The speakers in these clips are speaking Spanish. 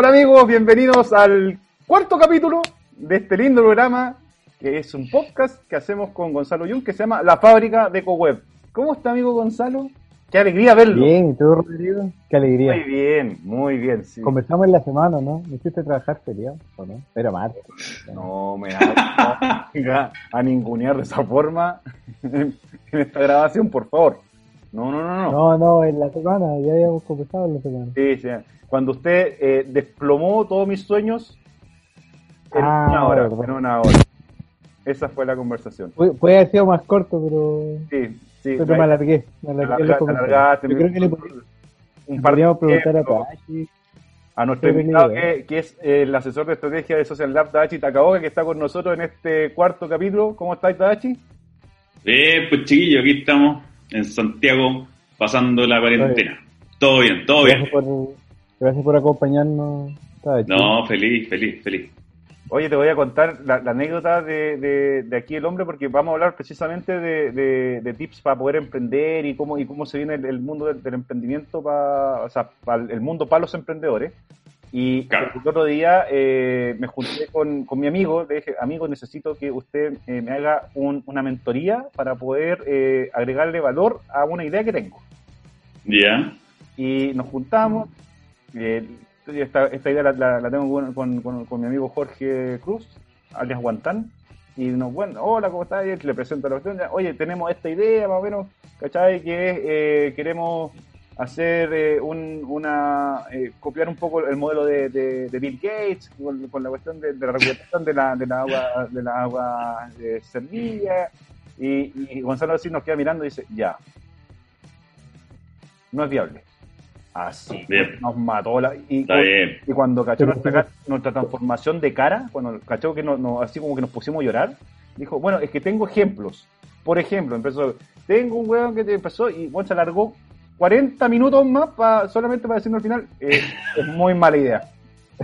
Hola amigos, bienvenidos al cuarto capítulo de este lindo programa, que es un podcast que hacemos con Gonzalo Jung, que se llama La Fábrica de Coweb. ¿Cómo está amigo Gonzalo? Qué alegría verlo. Bien, ¿y tú, Rodrigo? Qué alegría. Muy bien, muy bien. Sí. Conversamos en la semana, ¿no? ¿Me hiciste trabajar feriado o no? Era mal. No me haga a ningunear de esa forma en esta grabación, por favor. No, no, no, no. No, no, en la semana, ya habíamos conversado en la semana. Sí, sí. Cuando usted eh, desplomó todos mis sueños en Ah, una hora, en una hora. Esa fue la conversación. Puede, puede haber sido más corto, pero, Sí, sí. pero me alargué. Me alargué comentarios. alargaste, Yo creo que le un par de podríamos preguntar a Tachi. a nuestro Qué invitado que, que es eh, el asesor de estrategia de Social Lab, Tadachi Takaoka, que está con nosotros en este cuarto capítulo. ¿Cómo estás, Tadachi? Bien, pues chiquillo, aquí estamos en Santiago pasando la cuarentena. Todo bien, todo bien. Gracias por, gracias por acompañarnos. No, feliz, feliz, feliz. Oye, te voy a contar la, la anécdota de, de- de aquí el hombre, porque vamos a hablar precisamente de, de- de tips para poder emprender y cómo y cómo se viene el, el mundo del, del emprendimiento, para, o sea, para el mundo para los emprendedores. Y Claro. el otro día eh, me junté con, con mi amigo, le dije, amigo, necesito que usted eh, me haga un- una mentoría para poder eh, agregarle valor a una idea que tengo. Ya, Y nos juntamos. eh, esta, esta idea la, la- la tengo con, con- con- mi amigo Jorge Cruz, alias Guantán. Y nos, bueno, hola, ¿cómo estás? Y le presento a la cuestión. Oye, tenemos esta idea, más o menos, ¿cachai? Que es, eh, queremos hacer eh, un, una. eh, copiar un poco el modelo de, de- de Bill Gates con, con la cuestión de, de la recuperación de la, de la agua, de la agua eh, servida. Y, y Gonzalo así nos queda mirando y dice: Ya, no es viable. Así, Bien. nos mató la. Y, está bien. y cuando cachó nuestra, nuestra transformación de cara, cuando cachó que no, no- así como que nos pusimos a llorar, dijo, bueno, es que tengo ejemplos. Por ejemplo, empezó, tengo un weón que te empezó y bueno, se alargó 40 minutos más pa- solamente para decirnos al final, eh, es muy mala idea.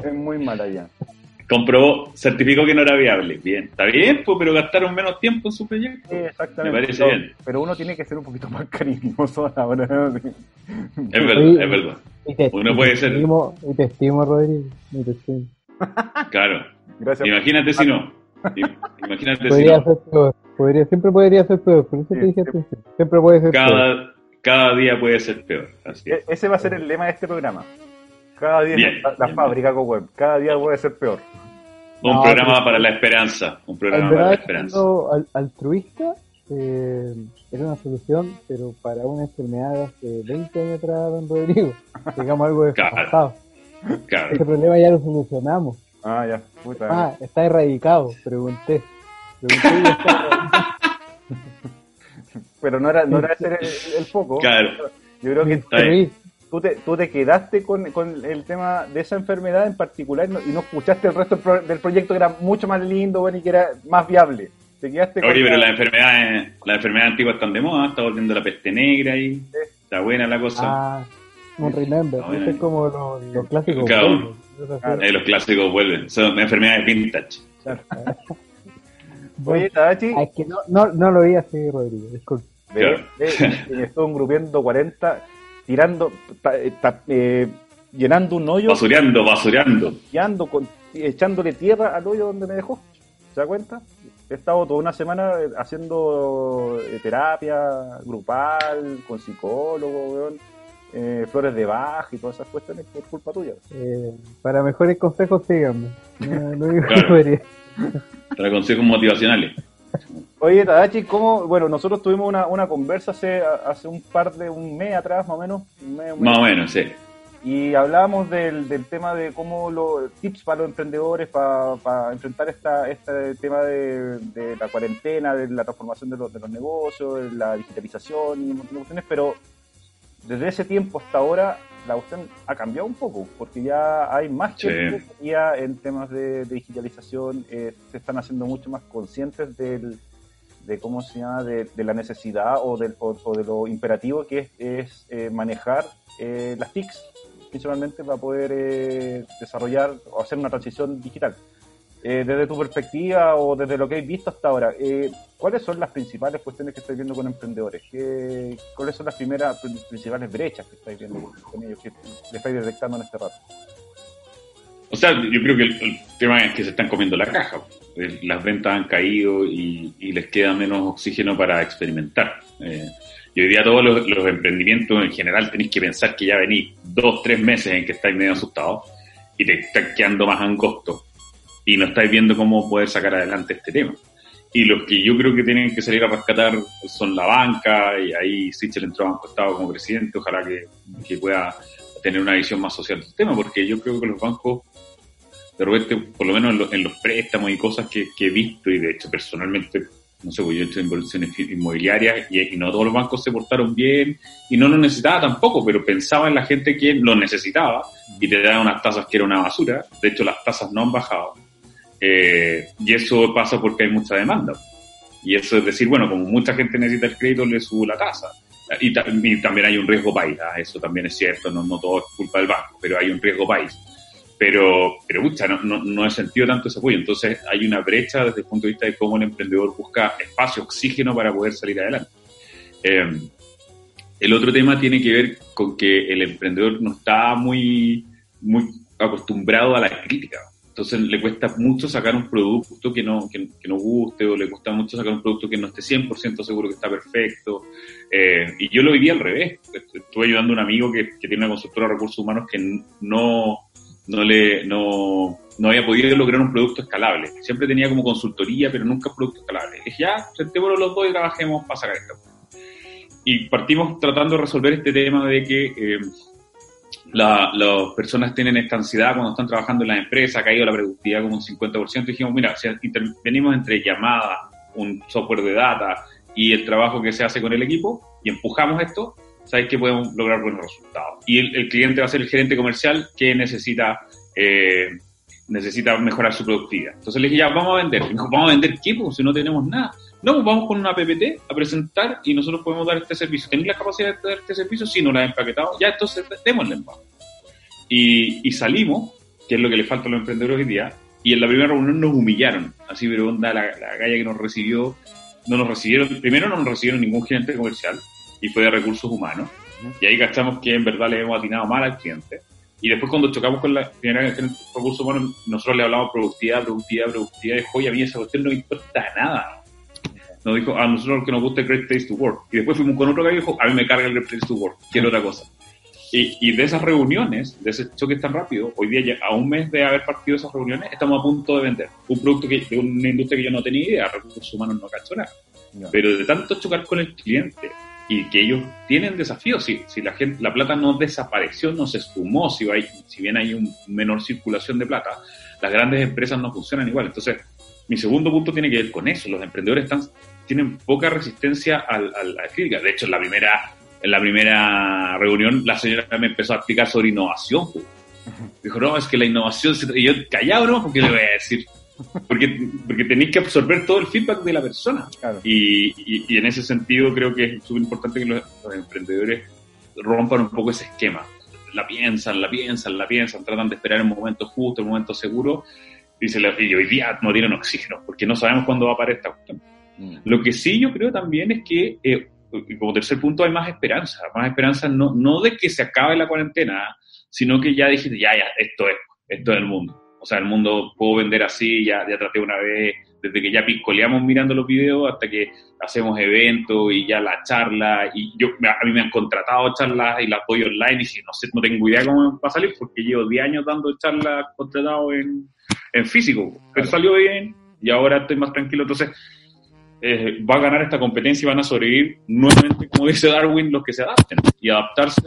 Es muy mala idea. Comprobó, certificó que no era viable. Bien, está bien, pues, pero gastaron menos tiempo en su proyecto. Sí, exactamente. Me parece pero, bien. pero uno tiene que ser un poquito más cariñoso a la hora de- Es verdad, es verdad. Te, Uno puede te ser- estimo- Y te estimo, Rodrigo. Y te estimo. Claro. Gracias. Imagínate si no. Imagínate si Podría no. ser peor. Podría, siempre podría ser peor. Por eso Sí, te dije al sí. principio. Siempre puede ser peor. Cada, día puede ser peor. Así es. E- Ese va a ser el lema de este programa. Cada día Bien, la, la bien, fábrica con web. Cada día puede ser peor. Un No, programa pero- para la esperanza. Un programa para la esperanza. al- altruista, eh, era una solución, pero para una enfermedad de hace 20 años atrás, don Rodrigo, digamos algo Claro. desfasado. Claro. Ese problema ya lo solucionamos. Ah, ya. Puta. Ah, está erradicado, pregunté. Pregunté y está erradicado. Pero no era, no era ese el, el foco. Claro. Yo creo que tú te, tú te quedaste con, con el tema de esa enfermedad en particular y no, y no escuchaste el resto del, pro- del proyecto que era mucho más lindo bueno, y que era más viable. Te quedaste con Oye, pero la- las enfermedades, las enfermedades antiguas están de moda, está volviendo la peste negra y está buena la cosa. Ah, un remember. Ese es como los, los clásicos. Claro. Eh, los clásicos vuelven, son enfermedades vintage. Oye, Tadachi, Ah, es que no, no, no lo vi así, Rodrigo. Disculpe. Ve, Claro. estuvo engrupiendo 40, tirando, ta- eh, ta- eh, llenando un hoyo, Basureando, basureando. guiando con- echándole tierra al hoyo donde me dejó. ¿Se da cuenta? He estado toda una semana eh, haciendo eh, terapia grupal, con psicólogo, weón, eh, flores de baja y todas esas cuestiones por culpa tuya. Eh, para mejores consejos, síganme. No, lo único que Claro. Para consejos motivacionales. Oye, Tadachi, ¿cómo? Bueno, nosotros tuvimos una, una conversa hace, hace un par de, un mes atrás, más o menos, un mes, un mes, Más o menos, sí. y hablábamos del, del tema de cómo los tips para los emprendedores para, enfrentar esta, este tema de, de la cuarentena, de la transformación de los, de los negocios, de la digitalización y un montón de cuestiones, pero desde ese tiempo hasta ahora la cuestión ha cambiado un poco, porque ya hay más Sí. gente ya en temas de, de digitalización, eh, se están haciendo mucho más conscientes del, de cómo se llama, de, de la necesidad o, del, o, o de lo imperativo que es, es, eh, manejar eh, las TICs, principalmente para poder eh, desarrollar o hacer una transición digital. Eh, desde tu perspectiva o desde lo que has visto hasta ahora, eh, ¿cuáles son las principales cuestiones que estáis viendo con emprendedores? ¿Qué, ¿Cuáles son las primeras principales brechas que estáis viendo con ellos, que le estáis detectando en este rato? O sea, yo creo que el, tema es que se están comiendo la caja. Eh, las ventas han caído y, les queda menos oxígeno para experimentar. Eh, y hoy día todos los, emprendimientos en general tenéis que pensar que ya venís dos, tres meses en que estáis medio asustados y te está quedando más angosto y no estáis viendo cómo poder sacar adelante este tema. Y los que yo creo que tienen que salir a rescatar son la banca, y ahí Sichel entró a Banco Estado como presidente, ojalá que, que pueda tener una visión más social del tema, porque yo creo que los bancos, de repente, por lo menos en, los, préstamos y cosas que, he visto, y de hecho personalmente, no sé, pues yo he hecho inversiones inmobiliarias y, no todos los bancos se portaron bien y no lo necesitaba tampoco, pero pensaba en la gente que lo necesitaba y te daban unas tasas que era una basura. De hecho, las tasas no han bajado. Eh, y eso pasa porque hay mucha demanda. Y eso es decir, bueno, como mucha gente necesita el crédito, le subo la tasa. Y, también hay un riesgo país, ¿ah? eso también es cierto, no, todo es culpa del banco, pero hay un riesgo país. Pero, pero mucha, no, no, no he sentido tanto ese apoyo. Entonces hay una brecha desde el punto de vista de cómo el emprendedor busca espacio, oxígeno para poder salir adelante. Eh, el otro tema tiene que ver con que el emprendedor no está muy, muy acostumbrado a la crítica. Entonces le cuesta mucho sacar un producto que no, que, no guste o le cuesta mucho sacar un producto que no esté 100% seguro que está perfecto. Eh, y yo lo viví al revés. Estuve ayudando a un amigo que, tiene una consultora de recursos humanos que no, no, le, no, no había podido lograr un producto escalable. Siempre tenía como consultoría, pero nunca un producto escalable. Y dije, ya, sentémonos los dos y trabajemos para sacar esto. Y partimos tratando de resolver este tema de que... Eh, las personas tienen esta ansiedad cuando están trabajando en la empresa, ha caído la productividad como un 50%, dijimos, mira, si intervenimos entre llamadas, un software de data y el trabajo que se hace con el equipo y empujamos esto, sabéis que podemos lograr buenos resultados. Y el, cliente va a ser el gerente comercial que necesita, eh, necesita mejorar su productividad. Entonces le dije, ya, vamos a vender. ¿vamos a vender qué? Pues si no tenemos nada. No, pues vamos con una PPT a presentar y nosotros podemos dar este servicio. ¿Tenéis la capacidad de dar este servicio? Sí, no la he empaquetado. Ya, entonces démosle y, y salimos, que es lo que le falta a los emprendedores hoy día, y en la primera reunión nos humillaron. Así, pero onda, la, la galla que nos recibió, no nos recibieron, primero no nos recibieron ningún gerente comercial, y fue de recursos humanos. Y ahí cachamos que en verdad le hemos atinado mal al cliente. Y después cuando chocamos con la primera de recursos humanos, nosotros le hablamos productividad, productividad, productividad, y oye, a mí esa cuestión no me importa nada nos dijo, a nosotros lo que nos gusta es Great Place to Work. Y después fuimos con otro que dijo, a mí me carga el Great Place to Work, quiero otra cosa. Y, y, de esas reuniones, de ese choque tan rápido, hoy día, ya, a un mes de haber partido esas reuniones, estamos a punto de vender un producto que, de una industria que yo no tenía idea, recursos humanos no cacho nada. Pero de tanto chocar con el cliente y que ellos tienen desafíos, si, si la, gente, la plata no desapareció, no se esfumó, si, hay, si bien hay una menor circulación de plata, las grandes empresas no funcionan igual. Entonces, mi segundo punto tiene que ver con eso. Los emprendedores están tienen poca resistencia a, la crítica. De hecho, en la primera en la primera reunión la señora me empezó a explicar sobre innovación. Dijo, no, es que la innovación... Y yo, callado, ¿no? Porque le voy a decir. Porque, porque tenéis que absorber todo el feedback de la persona. Y, y, en ese sentido creo que es súper importante que los, emprendedores rompan un poco ese esquema. La piensan, la piensan, la piensan, tratan de esperar el momento justo, el momento seguro. Y, se y hoy día no tienen oxígeno, porque no sabemos cuándo va a aparecer esta cuestión. Mm. Lo que sí yo creo también es que, eh, como tercer punto, hay más esperanza. Más esperanza no, no de que se acabe la cuarentena, sino que ya dijiste, ya, ya, esto es, esto es el mundo. O sea, el mundo puedo vender así, ya, ya traté una vez, desde que ya piscoleamos mirando los videos hasta que hacemos eventos y ya la charla. Y yo, a mí me han contratado charlas y las doy online y dije, no sé, no tengo idea cómo va a salir porque llevo 10 años dando charlas contratado en, en físico. Pero salió bien y ahora estoy más tranquilo. Entonces, eh, va a ganar esta competencia y van a sobrevivir nuevamente, como dice Darwin, los que se adapten y adaptarse,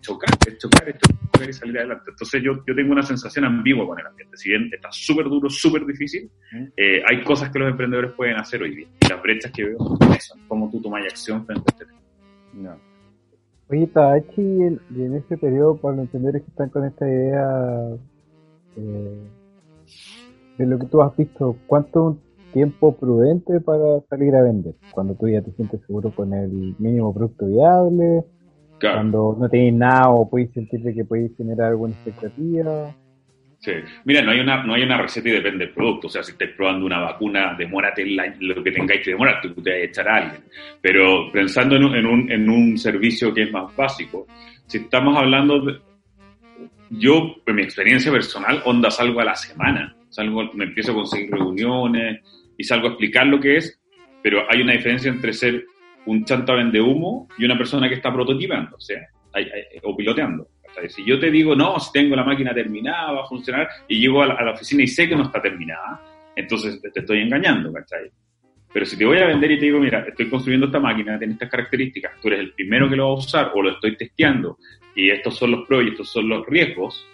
chocar, chocar, chocar y salir adelante. Entonces yo, yo tengo una sensación ambigua con el ambiente. Si bien está súper duro, súper difícil, eh, hay cosas que los emprendedores pueden hacer hoy día. Y las brechas que veo son eso, cómo tú tomas acción frente a este tema. No. Oye, Tadachi, y en este periodo, para los emprendedores que están con esta idea eh, de lo que tú has visto, ¿cuánto tiempo prudente para salir a vender. Cuando tú ya te sientes seguro con el mínimo producto viable, cuando no tienes nada o puedes sentir que puedes generar alguna expectativa. Sí. Mira, no hay una no hay una receta y depende del producto. O sea, si estás probando una vacuna, demórate lo que tengáis que demorar, tú te vas a echar a alguien. Pero pensando en un, en un, en un servicio que es más básico, si estamos hablando de, yo, en mi experiencia personal, onda salgo a la semana. Salgo, me empiezo a conseguir reuniones y salgo a explicar lo que es, pero hay una diferencia entre ser un chanta vende humo y una persona que está prototipando, o sea, o piloteando. Si yo te digo, no, si tengo la máquina terminada, va a funcionar, y llego a la, oficina y sé que no está terminada, entonces te, estoy engañando, ¿cachai? Pero si te voy a vender y te digo, mira, estoy construyendo esta máquina, tiene estas características, tú eres el primero que lo va a usar o lo estoy testeando y estos son los pros y estos son los riesgos,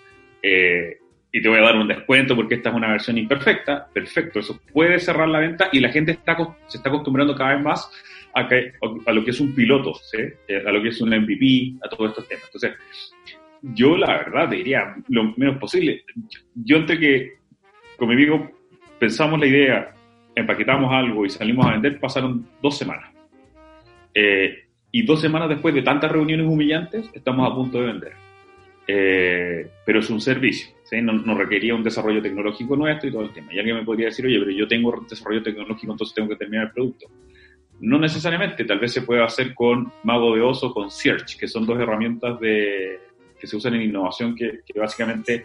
eh, y te voy a dar un descuento porque esta es una versión imperfecta, perfecto, eso puede cerrar la venta y la gente se está acostumbrando cada vez más a, que, a lo que es un piloto. Eh, a lo que es un MVP, a todos estos temas. Entonces, yo la verdad diría lo menos posible. Yo entre que con mi amigo pensamos la idea, empaquetamos algo y salimos a vender, pasaron dos semanas. Eh, y dos semanas después de tantas reuniones humillantes, estamos a punto de vender. Eh, pero es un servicio, ¿sí? no, no, requería un desarrollo tecnológico nuestro y todo el tema. Y alguien me podría decir, oye, pero yo tengo desarrollo tecnológico, entonces tengo que terminar el producto. No necesariamente, tal vez se puede hacer con Mago de Oso, con Search, que son dos herramientas de, que se usan en innovación que, básicamente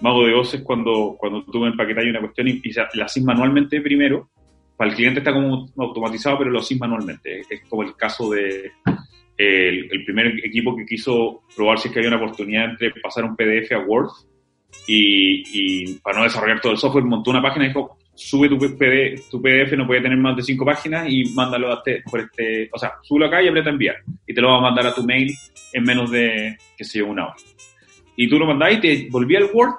Mago de Oso es cuando, cuando tú empaquetas una cuestión y, la haces manualmente primero. Para el cliente está como automatizado, pero lo haces manualmente. Es, como el caso de el, primer equipo que quiso probar si es que había una oportunidad entre pasar un PDF a Word y, y para no desarrollar todo el software, montó una página y dijo, sube tu PDF, tu PDF no puede tener más de cinco páginas y mándalo a este, por este, o sea, súbelo acá y aprieta enviar. Y te lo va a mandar a tu mail en menos de, qué sé yo, una hora. Y tú lo mandás y te volvía el Word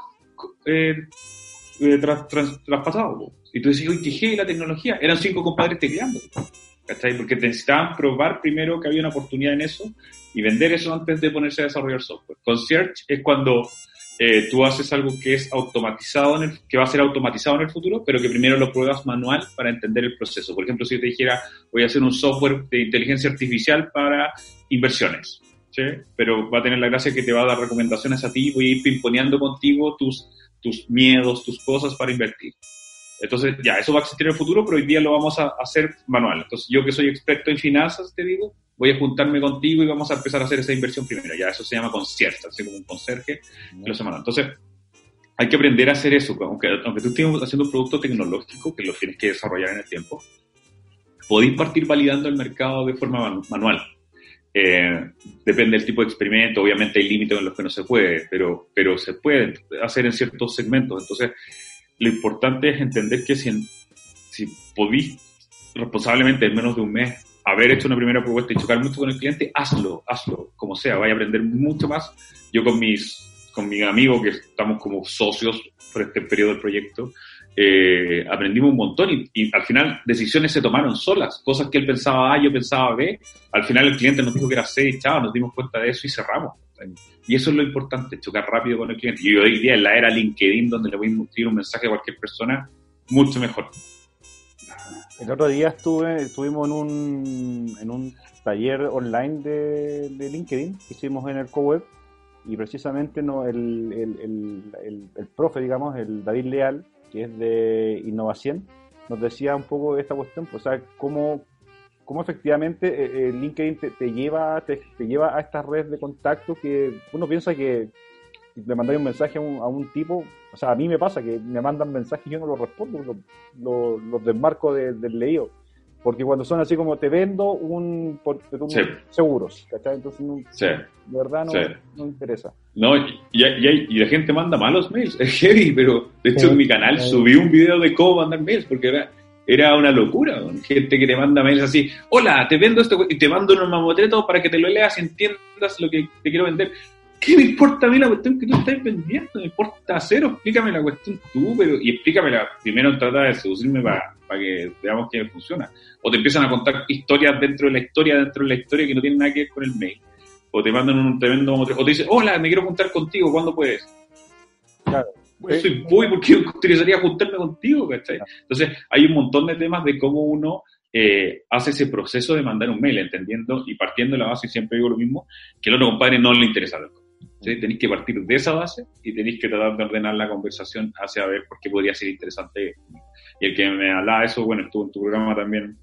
eh, eh traspasado. Y tú decías, uy, qué la tecnología. Eran cinco compadres tecleando. ¿Cachai? Porque necesitaban probar primero que había una oportunidad en eso y vender eso antes de ponerse a desarrollar software. Con Search es cuando eh, tú haces algo que es automatizado, en el, que va a ser automatizado en el futuro, pero que primero lo pruebas manual para entender el proceso. Por ejemplo, si yo te dijera, voy a hacer un software de inteligencia artificial para inversiones, ¿sí? pero va a tener la gracia que te va a dar recomendaciones a ti, voy a ir pimponeando contigo tus, tus miedos, tus cosas para invertir. Entonces, ya, eso va a existir en el futuro, pero hoy día lo vamos a hacer manual. Entonces, yo que soy experto en finanzas, te digo, voy a juntarme contigo y vamos a empezar a hacer esa inversión primero. Ya eso se llama concierto, así como un conserje de los semanas. Entonces, hay que aprender a hacer eso. Aunque, aunque tú estés haciendo un producto tecnológico que lo tienes que desarrollar en el tiempo, podéis partir validando el mercado de forma manual. Eh, depende del tipo de experimento, obviamente hay límites en los que no se puede, pero, pero se puede hacer en ciertos segmentos. Entonces, lo importante es entender que si, si podéis responsablemente en menos de un mes haber hecho una primera propuesta y chocar mucho con el cliente, hazlo, hazlo, como sea, vaya a aprender mucho más. Yo con mis, con mi amigo, que estamos como socios por este periodo del proyecto, eh, aprendimos un montón y, al final decisiones se tomaron solas, cosas que él pensaba A, yo pensaba B, al final el cliente nos dijo que era C y chao, nos dimos cuenta de eso y cerramos. Y eso es lo importante, chocar rápido con el cliente. Y hoy día en la era LinkedIn, donde le voy a escribir un mensaje a cualquier persona, mucho mejor. El otro día estuve, estuvimos en un, en un taller online de, de LinkedIn que hicimos en el CoWeb y precisamente no, el, el, el, el, profe, digamos, el David Leal, que es de Innovación, nos decía un poco esta cuestión, pues, o sea, cómo, cómo efectivamente eh, eh, LinkedIn te, te lleva te, te, lleva a estas redes de contacto que uno piensa que le mandáis un mensaje a un, a un, tipo, o sea, a mí me pasa que me mandan mensajes y yo no los respondo, los, los, los desmarco de, del leído. Porque cuando son así como te vendo un, por, un sí. seguros, ¿cachai? Entonces, no, sí. de verdad no, sí. no interesa. No, y, y, y, la gente manda malos mails, es heavy, pero de hecho en mi canal subí un video de cómo mandar mails, porque era, era una locura. Gente que te manda mails así, hola, te vendo esto y te mando un mamotreto para que te lo leas y entiendas lo que te quiero vender. ¿Qué me importa a mí la cuestión que tú estás vendiendo? Me importa cero, explícame la cuestión tú, pero, y explícamela. Primero trata de seducirme para, para que veamos que funciona. O te empiezan a contar historias dentro de la historia, dentro de la historia que no tienen nada que ver con el mail. O te mandan un tremendo... O te dicen, hola, me quiero juntar contigo, ¿cuándo puedes? Claro. Pues soy voy porque yo utilizaría juntarme contigo, ¿cachai? Entonces, hay un montón de temas de cómo uno eh, hace ese proceso de mandar un mail, entendiendo y partiendo de la base, y siempre digo lo mismo, que el otro compadre no le interesa algo. ¿Sí? Tenéis que partir de esa base y tenéis que tratar de ordenar la conversación hacia ver por qué podría ser interesante. Y el que me hablaba eso, bueno, estuvo en tu programa también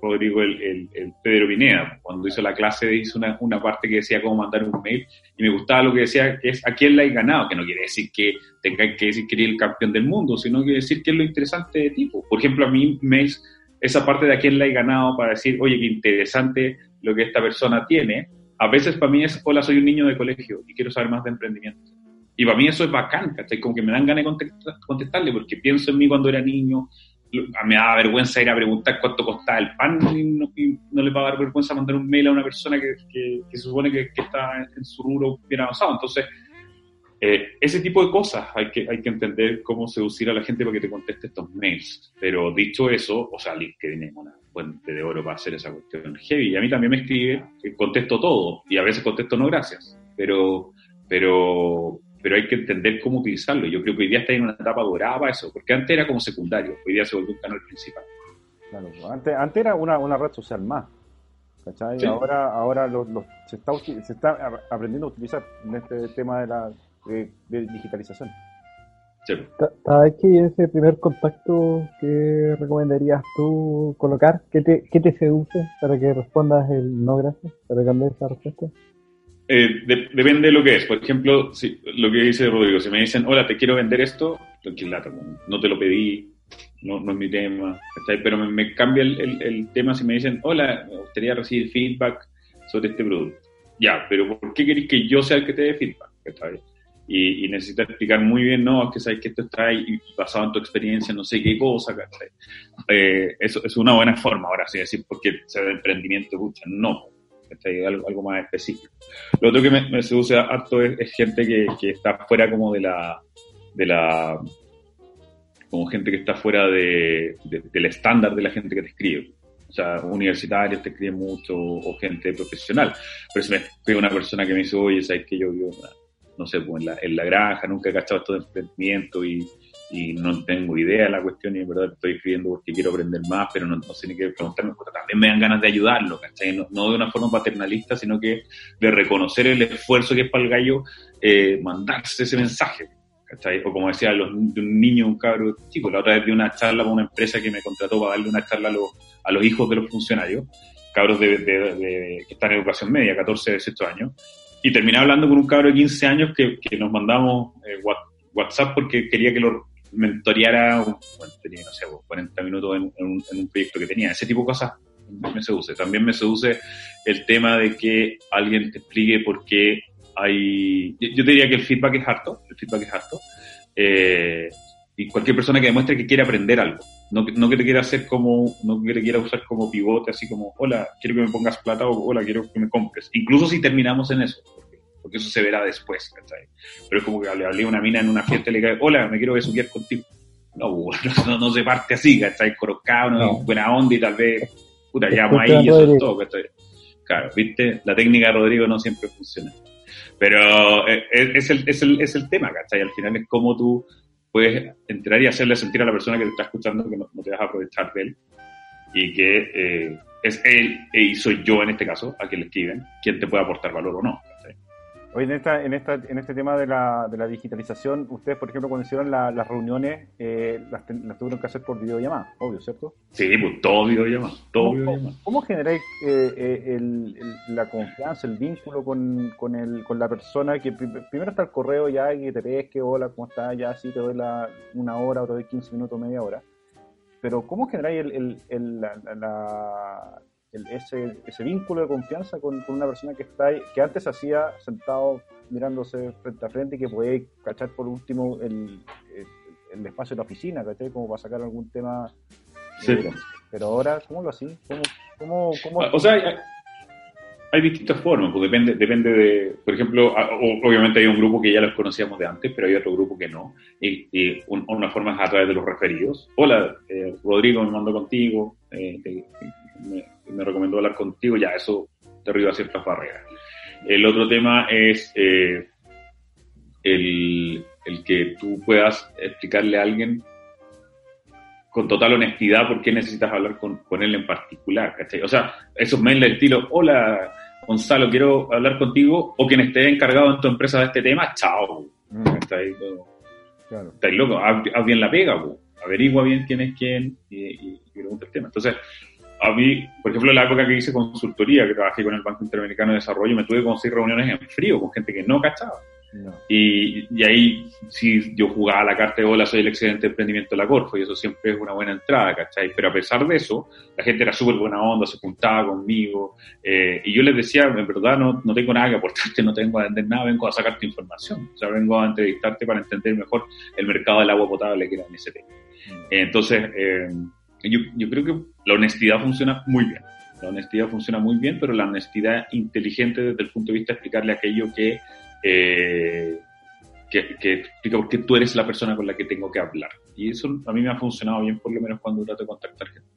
Rodrigo, el, el, Pedro Pineda. Cuando hizo la clase hizo una, una, parte que decía cómo mandar un mail y me gustaba lo que decía, que es a quién le hay ganado, que no quiere decir que tenga que decir que eres el campeón del mundo, sino quiere decir que es lo interesante de tipo. Por ejemplo, a mí mails, esa parte de a quién le hay ganado para decir, oye, qué interesante lo que esta persona tiene, a veces para mí es, hola, soy un niño de colegio y quiero saber más de emprendimiento. Y para mí eso es bacán, ¿cachai? Como que me dan ganas de contestarle, porque pienso en mí cuando era niño, me daba vergüenza ir a preguntar cuánto costaba el pan y no, le va a dar vergüenza mandar un mail a una persona que, se supone que, está en su rubro bien avanzado. Entonces, eh, ese tipo de cosas hay que, hay que entender cómo seducir a la gente para que te conteste estos mails. Pero dicho eso, o sea, LinkedIn es una fuente de oro para hacer esa cuestión heavy. Y a mí también me escribe, contesto todo y a veces contesto no gracias. Pero, pero, pero hay que entender cómo utilizarlo. Yo creo que hoy día está en una etapa dorada para eso, porque antes era como secundario, hoy día se volvió un canal principal. Claro, pues, antes, antes era una, una red social más. ¿cachai? Ahora, ahora se, está, se está aprendiendo a utilizar en este tema de la de, digitalización. Sí. ¿Sabes que ese primer contacto que recomendarías tú colocar? ¿Qué te, qué te seduce para que respondas el no gracias? Para cambiar esa respuesta. Eh, depende de lo que es. Por ejemplo, si, lo que dice Rodrigo, si me dicen, hola, te quiero vender esto, tranquilata, no te lo pedí, no, no es mi tema, pero me, cambia el, el, tema si me dicen, hola, me gustaría recibir feedback sobre este producto. Ya, pero ¿por qué querés que yo sea el que te dé feedback? Y, y necesitas explicar muy bien, no, es que sabes que esto está ahí y basado en tu experiencia, no sé qué cosa, eh, eso es una buena forma, ahora sí, decir, porque sea de emprendimiento, escucha, no, algo, algo más específico. Lo otro que me, me seduce harto es, gente que, que, está fuera como de la, de la, como gente que está fuera de, del estándar de la gente que te escribe. O sea, universitarios te escriben mucho o gente profesional. Pero si me escribe una persona que me dice, oye, sabes que yo, yo no sé, pues en la, en la granja, nunca he cachado esto de emprendimiento y y no tengo idea de la cuestión y en verdad estoy escribiendo porque quiero aprender más, pero no, sé ni qué preguntarme, porque también me dan ganas de ayudarlo, ¿cachai? No, de una forma paternalista, sino que de reconocer el esfuerzo que es para el gallo eh, mandarse ese mensaje, ¿cachai? O como decía, los, de un niño, un cabro chico, la otra vez di una charla con una empresa que me contrató para darle una charla a los, a los hijos de los funcionarios, cabros de, de, que están en educación media, 14, 18 años, y terminé hablando con un cabro de 15 años que, que nos mandamos eh, WhatsApp porque quería que lo mentoreara, bueno, tenía, no sé, 40 minutos en, un, proyecto que tenía. Ese tipo de cosas me seduce. También me seduce el tema de que alguien te explique por qué hay... Yo te diría que el feedback es harto, el feedback es harto. Eh, y cualquier persona que demuestre que quiere aprender algo. No, no, que te quiera hacer como, no que te quiera usar como pivote, así como, hola, quiero que me pongas plata o hola, quiero que me compres. Incluso si terminamos en eso porque eso se verá después, ¿cachai? Pero es como que le hablé a una mina en una fiesta y le cae, hola, me quiero besuquear contigo. No, no, no, se parte así, ¿cachai? Corocado, no, buena onda y tal vez, puta, llamo ahí y eso es todo, ¿cachai? Claro, ¿viste? La técnica de Rodrigo no siempre funciona. Pero eh, es, el, es, el, es el tema, ¿cachai? Al final es como tú puedes entrar y hacerle sentir a la persona que te está escuchando que no, te vas a aprovechar de él y que eh, es él y soy yo en este caso, a quien le escriben, quien te puede aportar valor o no. Hoy en, esta, en, esta, en este tema de la, de la digitalización, ustedes, por ejemplo, cuando hicieron las reuniones, eh, las, tuvieron que hacer por videollamada, obvio, ¿cierto? Sí, pues todo videollamada. Todo ¿Cómo, videollamada. ¿Cómo generáis eh, eh, el, la confianza, el vínculo con, con, el, con la persona que primero está el correo ya y te pesque, hola, ¿cómo estás? Ya sí te doy la, una hora o te doy 15 minutos, media hora. Pero ¿cómo generáis el, el, ese, ese vínculo de confianza con, una persona que está ahí, que antes hacía sentado mirándose frente a frente y que puede cachar por último el, el, espacio de la oficina, ¿cachai? Como para sacar algún tema. Eh, pero ahora, ¿cómo lo así? ¿Cómo, cómo, cómo ah, o sea, hay, distintas formas, pues depende, depende de, por ejemplo, obviamente hay un grupo que ya los conocíamos de antes, pero hay otro grupo que no. Y, una forma es a través de los referidos. Hola, eh, Rodrigo me mandó contigo, eh, me recomendó hablar contigo, ya eso derriba ciertas barreras. El otro tema es eh, el, que tú puedas explicarle a alguien con total honestidad por qué necesitas hablar con, él en particular. O sea, esos mails del estilo, hola Gonzalo, quiero hablar contigo, o quien esté encargado en tu empresa de este tema, chao. Mm. Está ahí, claro. loco, haz, bien la pega, averigua bien quién es quién y, y pregunta el tema. Entonces, a mí, por ejemplo, la época que hice consultoría, que trabajé con el Banco Interamericano de Desarrollo, me tuve que conseguir reuniones en frío con gente que no cachaba. Y, y, ahí sí yo jugaba la carta de bola, soy el excelente emprendimiento de la Corfo y eso siempre es una buena entrada, ¿cachai? Pero a pesar de eso, la gente era súper buena onda, se juntaba conmigo eh, y yo les decía, en verdad no, no tengo nada que aportarte, no tengo a vender nada, vengo a sacarte información, o sea, vengo a entrevistarte para entender mejor el mercado del agua potable que era en ese tema. entonces, eh, yo, creo que la honestidad funciona muy bien. La honestidad funciona muy bien, pero la honestidad inteligente desde el punto de vista de explicarle aquello que eh, que, explica por qué tú eres la persona con la que tengo que hablar. Y eso a mí me ha funcionado bien, por lo menos cuando trato de contactar gente.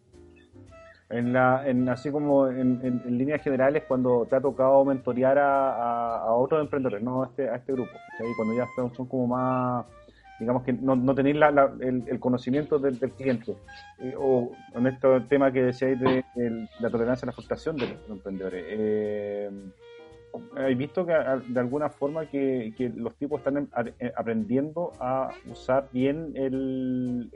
En la, en, así como en, líneas generales, cuando te ha tocado mentorear a, otros emprendedores, no a este, a este grupo, cuando ya son como más, digamos que no, no tenéis la, el, conocimiento del, del cliente, eh, o en este tema que decíais de, de, la tolerancia a la frustración de los emprendedores. Eh, ¿Has visto que de alguna forma que, los tipos están eh, aprendiendo a usar bien el,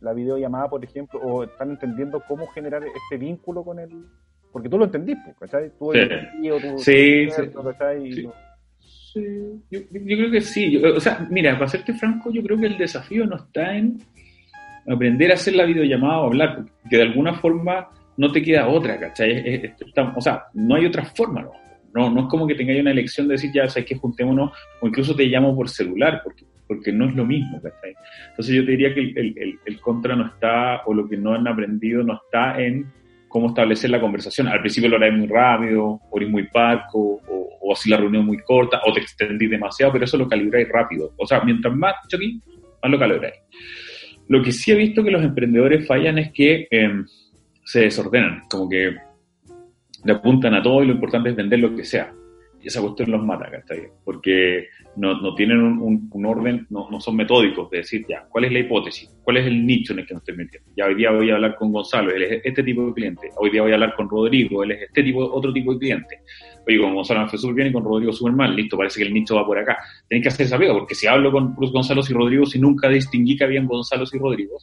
la videollamada, por ejemplo, o están entendiendo cómo generar este vínculo con el... Porque tú lo entendiste, ¿cachai? Tú sí, sí, sí. sí. Yo, yo, creo que sí. o sea, mira, para serte franco, yo creo que el desafío no está en aprender a hacer la videollamada o hablar, porque de alguna forma no te queda otra, ¿cachai? o sea, no hay otra forma, ¿no? No, no es como que tengáis una elección de decir, ya, sabes que juntémonos, o incluso te llamo por celular, porque, porque no es lo mismo, Entonces yo te diría que el, el, contra no está, o lo que no han aprendido no está en cómo establecer la conversación. Al principio lo harás muy rápido, o muy parco, o, o así la reunión muy corta, o te extendí demasiado, pero eso lo calibráis rápido. O sea, mientras más aquí, más lo calibráis. Lo que sí he visto que los emprendedores fallan es que em, se desordenan, como que le apuntan a todo y lo importante es vender lo que sea. Y esa cuestión los mata, ¿cachai? Porque no, no tienen un, un, orden, no, no, son metódicos de decir, ya, ¿cuál es la hipótesis? ¿Cuál es el nicho en el que nos estoy metiendo? Ya hoy día voy a hablar con Gonzalo, él es este tipo de cliente. Hoy día voy a hablar con Rodrigo, él es este tipo, otro tipo de cliente. Oye, con Gonzalo me fue súper bien y con Rodrigo súper mal. Listo, parece que el nicho va por acá. Tenéis que hacer esa pega, porque si hablo con Cruz Gonzalo y Rodrigo, si nunca distinguí que habían Gonzalo y Rodrigo,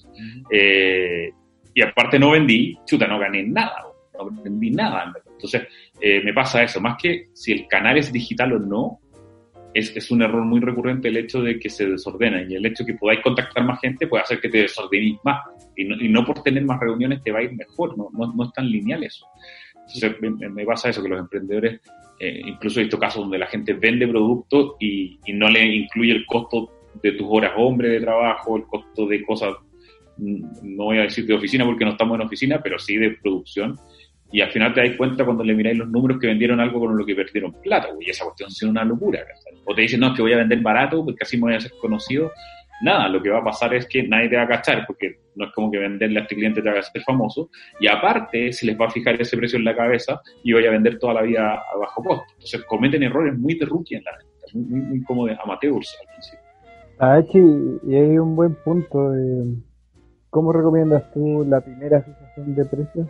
eh, y aparte no vendí, chuta, no gané nada, no vendí nada, en verdad. Entonces, eh, me pasa eso, más que si el canal es digital o no, es, un error muy recurrente el hecho de que se desordena. Y el hecho de que podáis contactar más gente puede hacer que te desordenéis más. Y no, y no, por tener más reuniones te va a ir mejor, no, no, es tan lineal eso. Entonces me, me, pasa eso, que los emprendedores, eh, incluso he visto casos donde la gente vende productos y, y, no le incluye el costo de tus horas hombre de trabajo, el costo de cosas, mm, no voy a decir de oficina porque no estamos en oficina, pero sí de producción y al final te das cuenta cuando le miráis los números que vendieron algo con lo que perdieron plata, y esa cuestión es una locura. O te dicen, no, es que voy a vender barato porque así me voy a ser conocido. Nada, lo que va a pasar es que nadie te va a cachar, porque no es como que venderle a este cliente te haga ser famoso, y aparte se les va a fijar ese precio en la cabeza y voy a vender toda la vida a bajo costo. Entonces cometen errores muy de rookie en la venta, muy, muy, como de amateurs al principio. Ah, y hay un buen punto. ¿Cómo recomiendas tú la primera fijación de precios?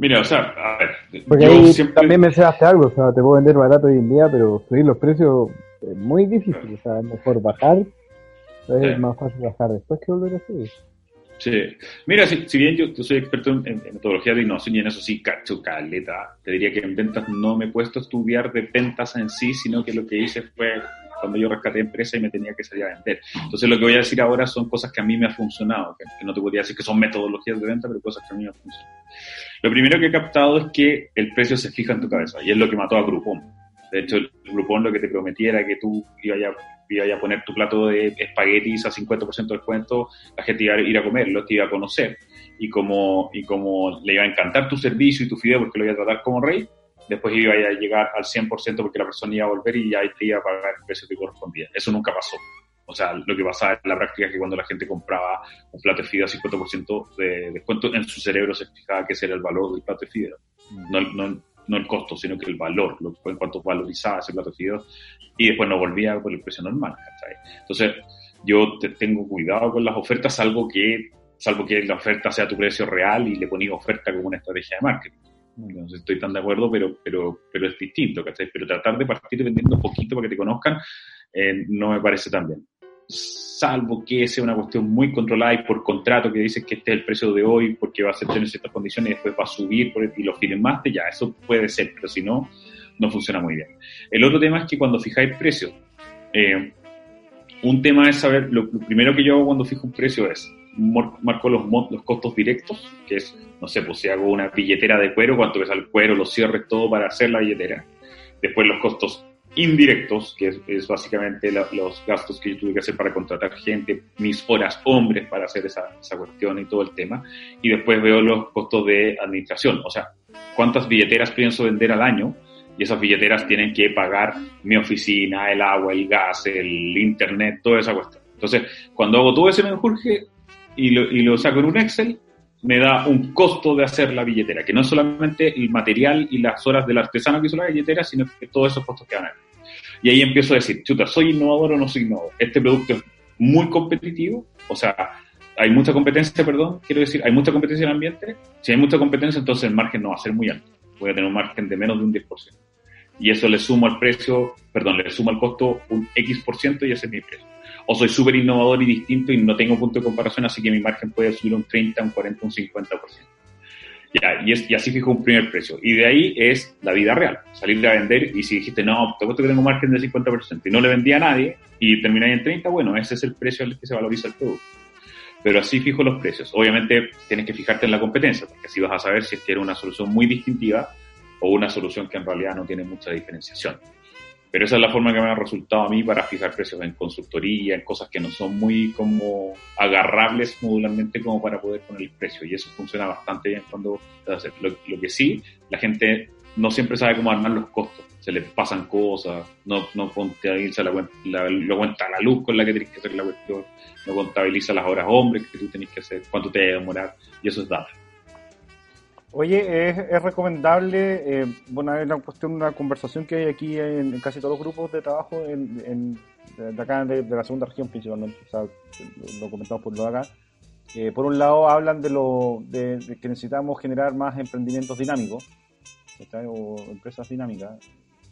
Mira, o sea, a ver. Porque ahí también me mencionaste algo, o sea, te puedo vender barato hoy en día, pero subir los precios es muy difícil, o sea, es mejor bajar, es más fácil bajar después que volver a subir. Sí. Mira, si, si bien yo, soy experto en, en, metodología de innovación y en eso sí cacho caleta, te diría que en ventas no me he puesto a estudiar de ventas en sí, sino que lo que hice fue cuando yo rescaté empresa y me tenía que salir a vender. Entonces lo que voy a decir ahora son cosas que a mí me han funcionado, que, que no te podría decir que son metodologías de venta, pero cosas que a mí me han funcionado. Lo primero que he captado es que el precio se fija en tu cabeza y es lo que mató a Groupon. De hecho, el Groupon lo que te prometía era que tú ibas a, a poner tu plato de espaguetis a 50% de descuento, la gente iba a ir a comerlo, te iba a conocer. Y como, y como le iba a encantar tu servicio y tu fideo porque lo iba a tratar como rey, después iba a llegar al 100% porque la persona iba a volver y ya iba a pagar el precio que correspondía. Eso nunca pasó. O sea, lo que pasaba en la práctica es que cuando la gente compraba un plato de fideo a 50% de descuento, en su cerebro se fijaba que era el valor del plato de fideo. No, no, no el costo, sino que el valor, lo, en cuanto valorizaba ese plato de fideo, y después no volvía por el precio normal. Entonces, yo te tengo cuidado con las ofertas, salvo que, salvo que la oferta sea tu precio real y le ponía oferta como una estrategia de marketing. No estoy tan de acuerdo, pero, pero, pero es distinto, ¿cachai? Pero tratar de partir vendiendo poquito para que te conozcan, eh, no me parece tan bien. salvo que sea una cuestión muy controlada y por contrato que dices que este es el precio de hoy porque va a ser tener ciertas condiciones y después va a subir por, y lo firmaste, ya, eso puede ser, pero si no, no funciona muy bien. El otro tema es que cuando fijáis precios, eh, un tema es saber, lo, primero que yo hago cuando fijo un precio es marco los, los costos directos, que es, no sé, pues si hago una billetera de cuero, cuánto pesa el cuero, los cierres, todo para hacer la billetera. Después los costos indirectos, que es, básicamente los gastos que yo tuve que hacer para contratar gente, mis horas hombres para hacer esa, esa cuestión y todo el tema. Y después veo los costos de administración, o sea, cuántas billeteras pienso vender al año y esas billeteras tienen que pagar mi oficina, el agua, el gas, el internet, toda esa cuestión. Entonces, cuando hago todo ese menjurje y lo, y lo saco en un Excel, me da un costo de hacer la billetera, que no es solamente el material y las horas del artesano que hizo la billetera, sino que todos esos costos que van a Y ahí empiezo a decir, chuta, ¿soy innovador o no soy innovador? Este producto es muy competitivo, o sea, hay mucha competencia, perdón, quiero decir, hay mucha competencia en el ambiente. Si hay mucha competencia, entonces el margen no va a ser muy alto. Voy a tener un margen de menos de un 10%. Y eso le sumo al precio, perdón, le sumo al costo un X% y ese es mi precio o soy súper innovador y distinto y no tengo punto de comparación, así que mi margen puede subir un 30, un 40, un 50%. Ya, y, así fijo un primer precio. Y de ahí es la vida real, salir a vender y si dijiste, no, te cuento que tengo margen del 50% y no le vendía a nadie y termináis en 30, bueno, ese es el precio al que se valoriza el producto. Pero así fijo los precios. Obviamente tienes que fijarte en la competencia, porque así vas a saber si es que era una solución muy distintiva o una solución que en realidad no tiene mucha diferenciación. Pero esa es la forma que me ha resultado a mí para fijar precios en consultoría, en cosas que no son muy como agarrables modularmente como para poder poner el precio. Y eso funciona bastante bien cuando lo, lo que sí, la gente no siempre sabe cómo armar los costos. Se le pasan cosas, no, no contabiliza la, la, la, cuenta la luz con la que tienes que hacer la cuestión, no contabiliza las horas hombres que tú tenés que hacer, cuánto te va a demorar, y eso es data. Oye, es, recomendable, eh, bueno, es una cuestión, una conversación que hay aquí en, casi todos los grupos de trabajo en, de acá, de, la segunda región principalmente, o sea, lo, comentamos por lo de acá. Eh, por un lado hablan de, lo, de, que necesitamos generar más emprendimientos dinámicos, o empresas dinámicas,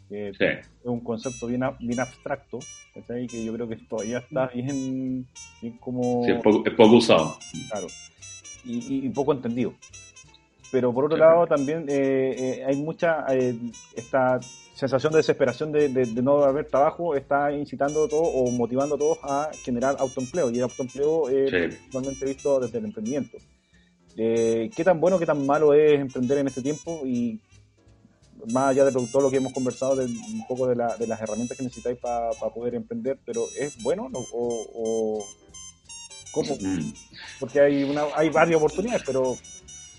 que es un concepto bien, bien abstracto, que yo creo que todavía está bien, bien como... Sí, es poco, usado. Claro, y poco entendido pero por otro lado también eh, eh, hay mucha, eh, esta sensación de desesperación de, no haber trabajo está incitando a todos o motivando a todos a generar autoempleo y el autoempleo es sí. visto desde el emprendimiento. ¿Qué tan bueno, qué tan malo es emprender en este tiempo y más allá de todo lo que hemos conversado de un poco de, las herramientas que necesitáis para poder emprender, pero ¿es bueno o, cómo? Mm. Porque hay, una, hay varias oportunidades, pero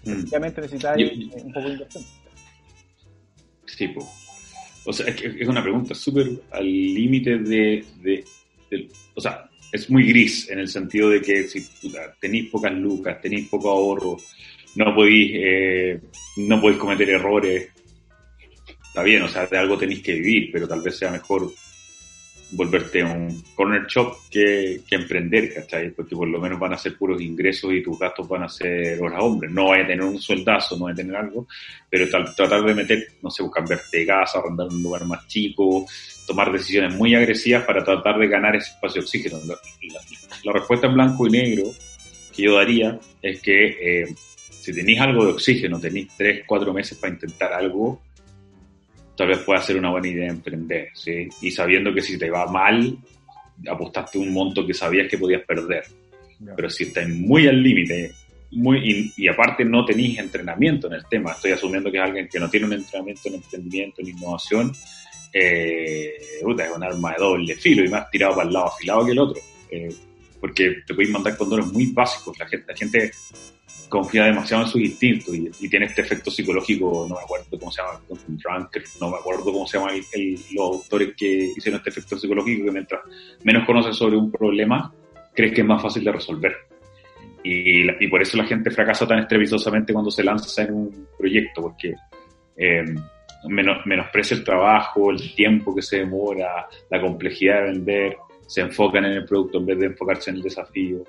Efectivamente necesitáis un poco de inversión. Sí, pues. O sea, es, una pregunta súper al límite de, de, O sea, es muy gris en el sentido de que si tenéis pocas lucas, tenéis poco ahorro, no podéis, eh, no podéis cometer errores. Está bien, o sea, de algo tenéis que vivir, pero tal vez sea mejor volverte un corner shop que, emprender, ¿cachai? Porque por lo menos van a ser puros ingresos y tus gastos van a ser horas hombres. No vaya a tener un sueldazo, no vaya a tener algo, pero tratar de meter, no sé, cambiarte de casa, arrendar un lugar más chico, tomar decisiones muy agresivas para tratar de ganar ese espacio de oxígeno. La, respuesta en blanco y negro que yo daría es que eh, si tenéis algo de oxígeno, tenéis tres, cuatro meses para intentar algo, tal vez pueda ser una buena idea emprender, ¿sí? Y sabiendo que si te va mal, apostaste un monto que sabías que podías perder. Pero si estás muy al límite, muy y, aparte no tenéis entrenamiento en el tema, estoy asumiendo que es alguien que no tiene un entrenamiento en emprendimiento, en innovación, eh, es un arma de doble filo y más tirado para el lado afilado que el otro. Eh, porque te podéis mandar condones muy básicos. La gente, la gente confía demasiado en sus instintos y, tiene este efecto psicológico, no me acuerdo cómo se llama, no me acuerdo cómo se llaman los autores que hicieron este efecto psicológico, que mientras menos conoces sobre un problema, crees que es más fácil de resolver. Y, por eso la gente fracasa tan estrepitosamente cuando se lanza en un proyecto, porque eh, menos, menosprecia el trabajo, el tiempo que se demora, la complejidad de vender, se enfocan en el producto en vez de enfocarse en el desafío.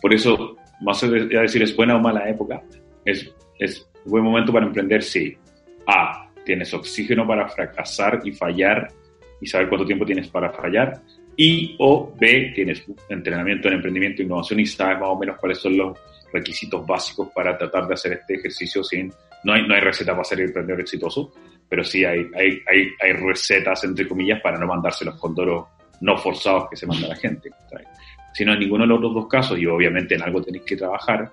Por eso más allá decir es buena o mala época, es, es buen momento para emprender, sí. A, tienes oxígeno para fracasar y fallar y saber cuánto tiempo tienes para fallar. Y o B, tienes entrenamiento en emprendimiento e innovación y sabes más o menos cuáles son los requisitos básicos para tratar de hacer este ejercicio sin... No hay, no hay receta para ser emprendedor exitoso, pero sí hay, hay, hay, hay recetas, entre comillas, para no mandarse los condoros no forzados que se manda la gente. No en ninguno de los otros dos casos, y obviamente en algo tenéis que trabajar,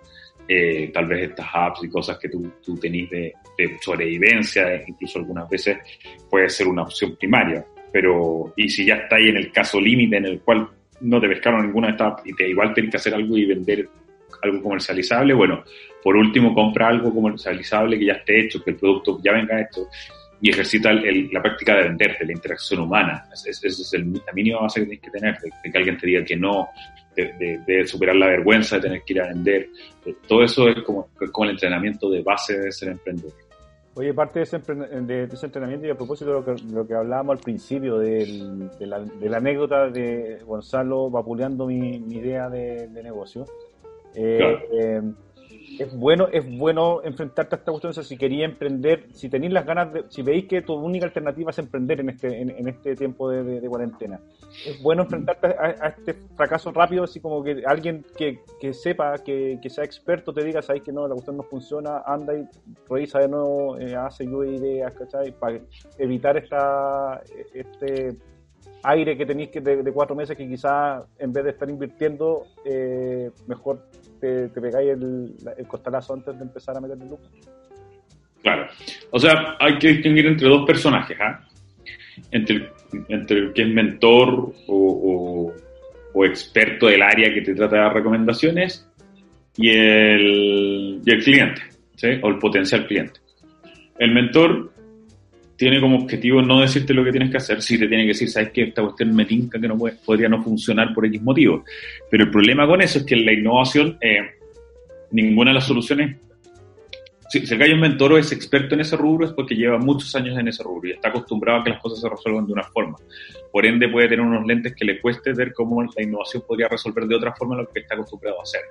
eh, tal vez estas apps y cosas que tú, tú tenés de, de, sobrevivencia, incluso algunas veces puede ser una opción primaria. Pero, y si ya estáis en el caso límite en el cual no te pescaron ninguna de estas y te, igual tenés que hacer algo y vender algo comercializable, bueno, por último compra algo comercializable que ya esté hecho, que el producto ya venga hecho y ejercita el, la práctica de venderte, la interacción humana. Esa es, el, la mínima base que tienes que tener, de, que alguien te diga que no, de, de, superar la vergüenza de tener que ir a vender. Todo eso es como, como el entrenamiento de base de ser emprendedor. Oye, parte de ese, de ese, entrenamiento y a propósito de lo que, lo que hablábamos al principio, del, de, la, de, la, anécdota de Gonzalo vapuleando mi, mi idea de, negocio, eh, claro. eh, es bueno, es bueno enfrentarte a esta cuestión. O sea, si quería emprender, si tenéis las ganas de, si veis que tu única alternativa es emprender en este, en, este tiempo de, cuarentena, es bueno enfrentarte a, este fracaso rápido, así como que alguien que, sepa, que, sea experto, te diga, sabéis que no, la cuestión no funciona, anda y revisa de nuevo, eh, hace ideas, ¿cachai? Para evitar esta, este aire que tenéis que de, cuatro meses que quizás en vez de estar invirtiendo, eh, mejor te, pegáis el, el, costalazo antes de empezar a meterle luz. Claro. O sea, hay que distinguir entre dos personajes, ¿ah? Entre, entre el que es mentor o, o, experto del área que te trata de dar recomendaciones y el, y el cliente, ¿sí? O el potencial cliente. El mentor tiene como objetivo no decirte lo que tienes que hacer, sí te tiene que decir, sabes que esta cuestión me tinca que no puede, podría no funcionar por X motivo. Pero el problema con eso es que en la innovación, eh, ninguna de las soluciones, si, si el gallo mentor o es experto en ese rubro es porque lleva muchos años en ese rubro y está acostumbrado a que las cosas se resuelvan de una forma. Por ende puede tener unos lentes que le cueste ver cómo la innovación podría resolver de otra forma lo que está acostumbrado a hacer.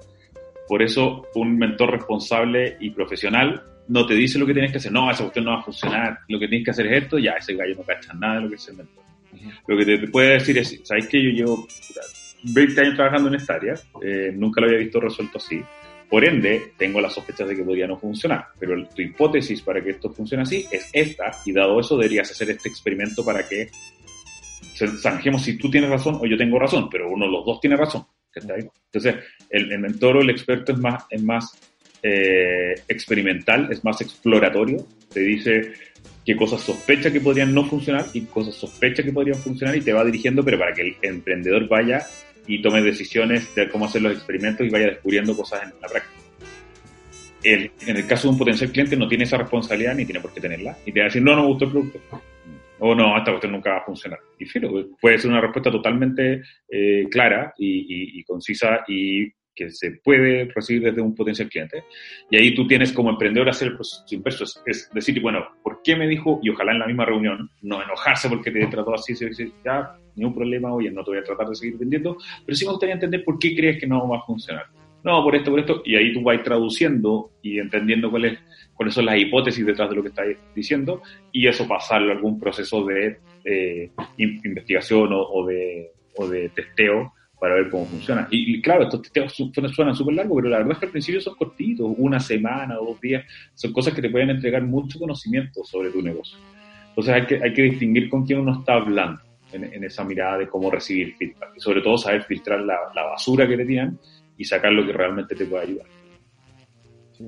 Por eso un mentor responsable y profesional no te dice lo que tienes que hacer, no, esa cuestión no va a funcionar, lo que tienes que hacer es esto, ya ese gallo no cacha nada de lo que se inventó. Lo que te puede decir es, ¿sabes que Yo llevo 20 años trabajando en esta área, eh, nunca lo había visto resuelto así, por ende, tengo las sospechas de que podría no funcionar, pero tu hipótesis para que esto funcione así es esta, y dado eso deberías hacer este experimento para que zanjemos si tú tienes razón o yo tengo razón, pero uno de los dos tiene razón. Entonces, el, el mentor o el experto es más, es más eh, experimental, es más exploratorio, te dice qué cosas sospecha que podrían no funcionar y cosas sospecha que podrían funcionar y te va dirigiendo, pero para que el emprendedor vaya y tome decisiones de cómo hacer los experimentos y vaya descubriendo cosas en la práctica. El, en el caso de un potencial cliente no tiene esa responsabilidad ni tiene por qué tenerla y te va a decir, no, no me gustó el producto. O no, esta cuestión nunca va a funcionar. Y filo, puede ser una respuesta totalmente eh, clara y, y, concisa y que se puede recibir desde un potencial cliente. Y ahí tú tienes como emprendedor hacer el proceso inverso, es decir, bueno, ¿por qué me dijo? Y ojalá en la misma reunión, no enojarse porque te trató así, decir, ya, ni un problema, oye, no te voy a tratar de seguir vendiendo, pero sí me gustaría entender por qué crees que no va a funcionar. No, por esto, por esto, y ahí tú vas traduciendo y entendiendo cuáles cuáles son las hipótesis detrás de lo que estás diciendo, y eso pasarlo a algún proceso de eh, investigación o, o, de, o de testeo para ver cómo funciona. Y, claro, estos testeos suenan súper largos, pero la verdad es que al principio son cortitos, una semana dos días, son cosas que te pueden entregar mucho conocimiento sobre tu negocio. Entonces hay que, hay que distinguir con quién uno está hablando en, esa mirada de cómo recibir feedback. Y sobre todo saber filtrar la, la basura que te tiran y sacar lo que realmente te puede ayudar. Sí.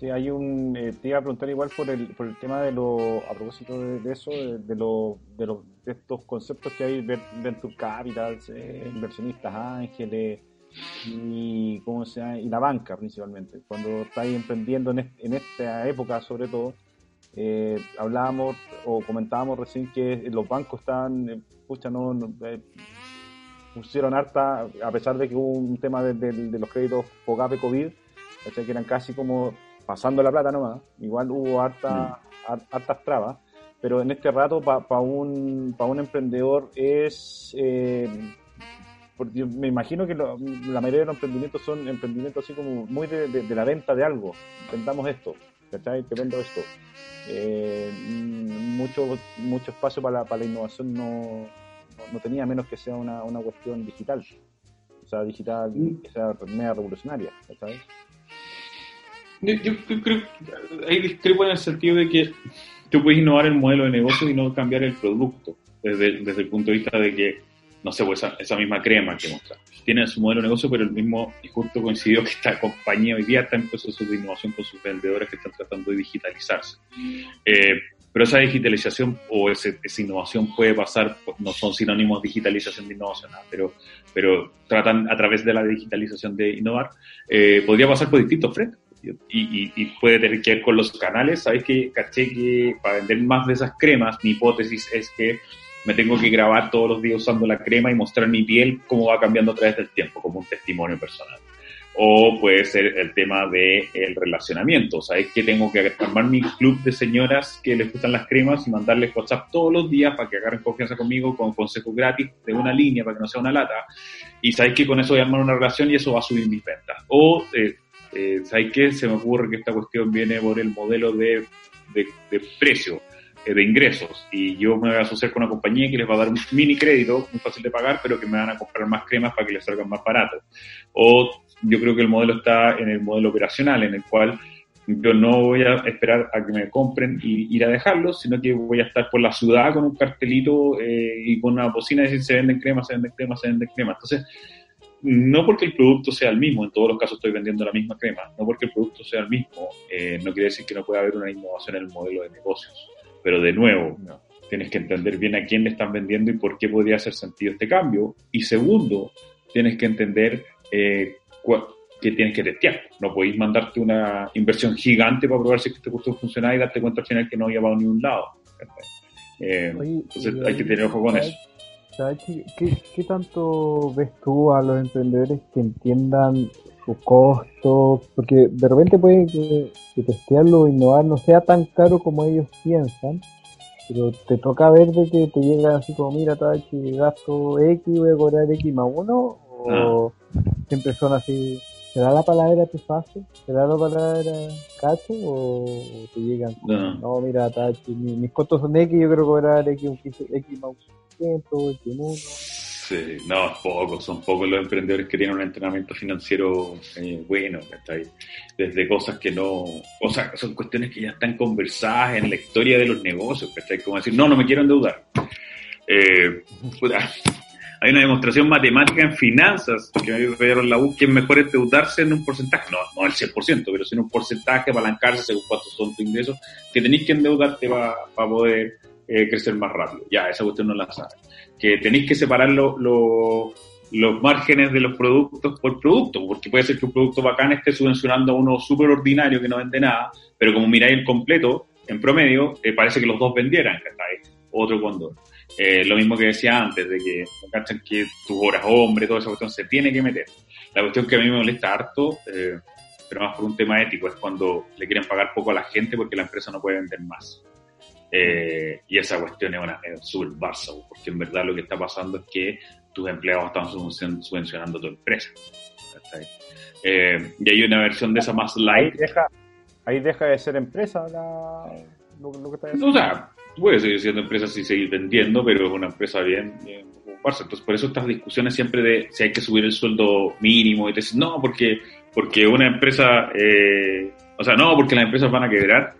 Sí, hay un. Eh, te iba a preguntar igual por el, por el tema de lo. A propósito de, eso, de, lo, de, lo, de estos conceptos que hay: Venture Capital, eh, inversionistas ángeles y, ¿cómo se y la banca principalmente. Cuando estáis emprendiendo en, en esta época, sobre todo, eh, hablábamos o comentábamos recién que los bancos están. Eh, pucha, no. pusieron harta, a pesar de que hubo un tema de, de los créditos POGAPE COVID, que eran casi como pasando la plata nomás, igual hubo harta, mm. hartas trabas, pero en este rato para un, un emprendedor es... Eh, porque me imagino que la mayoría de los emprendimientos son emprendimientos así como muy de, la venta de algo. Vendamos esto, ¿cachai? Te vendo esto. Eh, mucho, mucho espacio para la, para la innovación no, no tenía menos que sea una, una cuestión digital. O sea, digital que sea media revolucionaria, ¿sabes? Yo, yo creo que ahí discrepo en el sentido de que tú puedes innovar el modelo de negocio y no cambiar el producto, desde, desde el punto de vista de que, no sé, pues esa, esa misma crema que mostraste tiene su modelo de negocio, pero el mismo, y justo coincidió que esta compañía hoy día está en proceso de innovación con sus vendedores que están tratando de digitalizarse. Eh, pero esa digitalización o ese, esa innovación puede pasar, no son sinónimos digitalización de innovación, pero, pero tratan a través de la digitalización de innovar, eh, podría pasar por distintos frentes. Y, y, puede tener que ver con los canales. Sabes que caché que para vender más de esas cremas, mi hipótesis es que me tengo que grabar todos los días usando la crema y mostrar mi piel cómo va cambiando a través del tiempo, como un testimonio personal. O puede ser el tema del el relacionamiento. Sabes que tengo que armar mi club de señoras que les gustan las cremas y mandarles WhatsApp todos los días para que agarren confianza conmigo con consejos gratis de una línea para que no sea una lata. Y sabes que con eso voy a armar una relación y eso va a subir mis ventas. O eh, eh, sabes que se me ocurre que esta cuestión viene por el modelo de, de, de precio eh, de ingresos y yo me voy a asociar con una compañía que les va a dar un mini crédito muy fácil de pagar, pero que me van a comprar más cremas para que les salgan más baratos. O yo creo que el modelo está en el modelo operacional, en el cual yo no voy a esperar a que me compren y ir a dejarlos, sino que voy a estar por la ciudad con un cartelito eh, y con una bocina y decir se venden cremas, se venden cremas, se venden cremas. Entonces, no porque el producto sea el mismo, en todos los casos estoy vendiendo la misma crema, no porque el producto sea el mismo, eh, no quiere decir que no pueda haber una innovación en el modelo de negocios. Pero de nuevo, tienes que entender bien a quién le están vendiendo y por qué podría hacer sentido este cambio. Y segundo, tienes que entender eh, que tienes que testear. No podéis mandarte una inversión gigante para probar si este curso funciona y darte cuenta al final que no había a ni un lado. Eh, entonces hay que tener ojo con eso. ¿qué, tanto ves tú a los emprendedores que entiendan su costo? Porque de repente puede que, testearlo o innovar no sea tan caro como ellos piensan, pero te toca ver de que te llega así como, mira, Tachi, gasto X, voy a cobrar X más uno, o ah. siempre son así, ¿te da la palabra tu fase? ¿Te da la palabra Cacho? ¿O te llegan? No, no mira, Tachi, mis, mis costos son X, yo quiero cobrar X, X más uno. 21. Sí, no, es poco, son pocos los emprendedores que tienen un entrenamiento financiero eh, bueno, está ahí. Desde cosas que no, cosas, son cuestiones que ya están conversadas en la historia de los negocios, que está ahí. Como decir, no, no me quiero endeudar. Eh, hay una demostración matemática en finanzas que me dieron la U, que es mejor endeudarse en un porcentaje, no, no el 100%, pero sin un porcentaje, apalancarse según cuántos son tus ingresos, que tenéis que endeudarte para pa poder eh, crecer más rápido. Ya, esa cuestión no la sabe que tenéis que separar los márgenes de los productos por producto, porque puede ser que un producto bacán esté subvencionando a uno súper ordinario que no vende nada, pero como miráis el completo, en promedio, eh, parece que los dos vendieran, ¿cachai? Otro condor. Eh, lo mismo que decía antes, de que, ¿cachan? que tus horas hombre, toda esa cuestión se tiene que meter. La cuestión que a mí me molesta harto, eh, pero más por un tema ético, es cuando le quieren pagar poco a la gente porque la empresa no puede vender más. Eh, y esa cuestión es, una, es súper Barça, porque en verdad lo que está pasando es que tus empleados están subvencionando tu empresa. Eh, y hay una versión de esa más light. Ahí deja, ahí deja de ser empresa lo, que está diciendo. O sea, puede seguir siendo empresa si seguir vendiendo, pero es una empresa bien, bien Barça. Entonces, por eso estas discusiones siempre de si hay que subir el sueldo mínimo y te dicen, no, porque, porque una empresa, eh, o sea, no, porque las empresas van a quebrar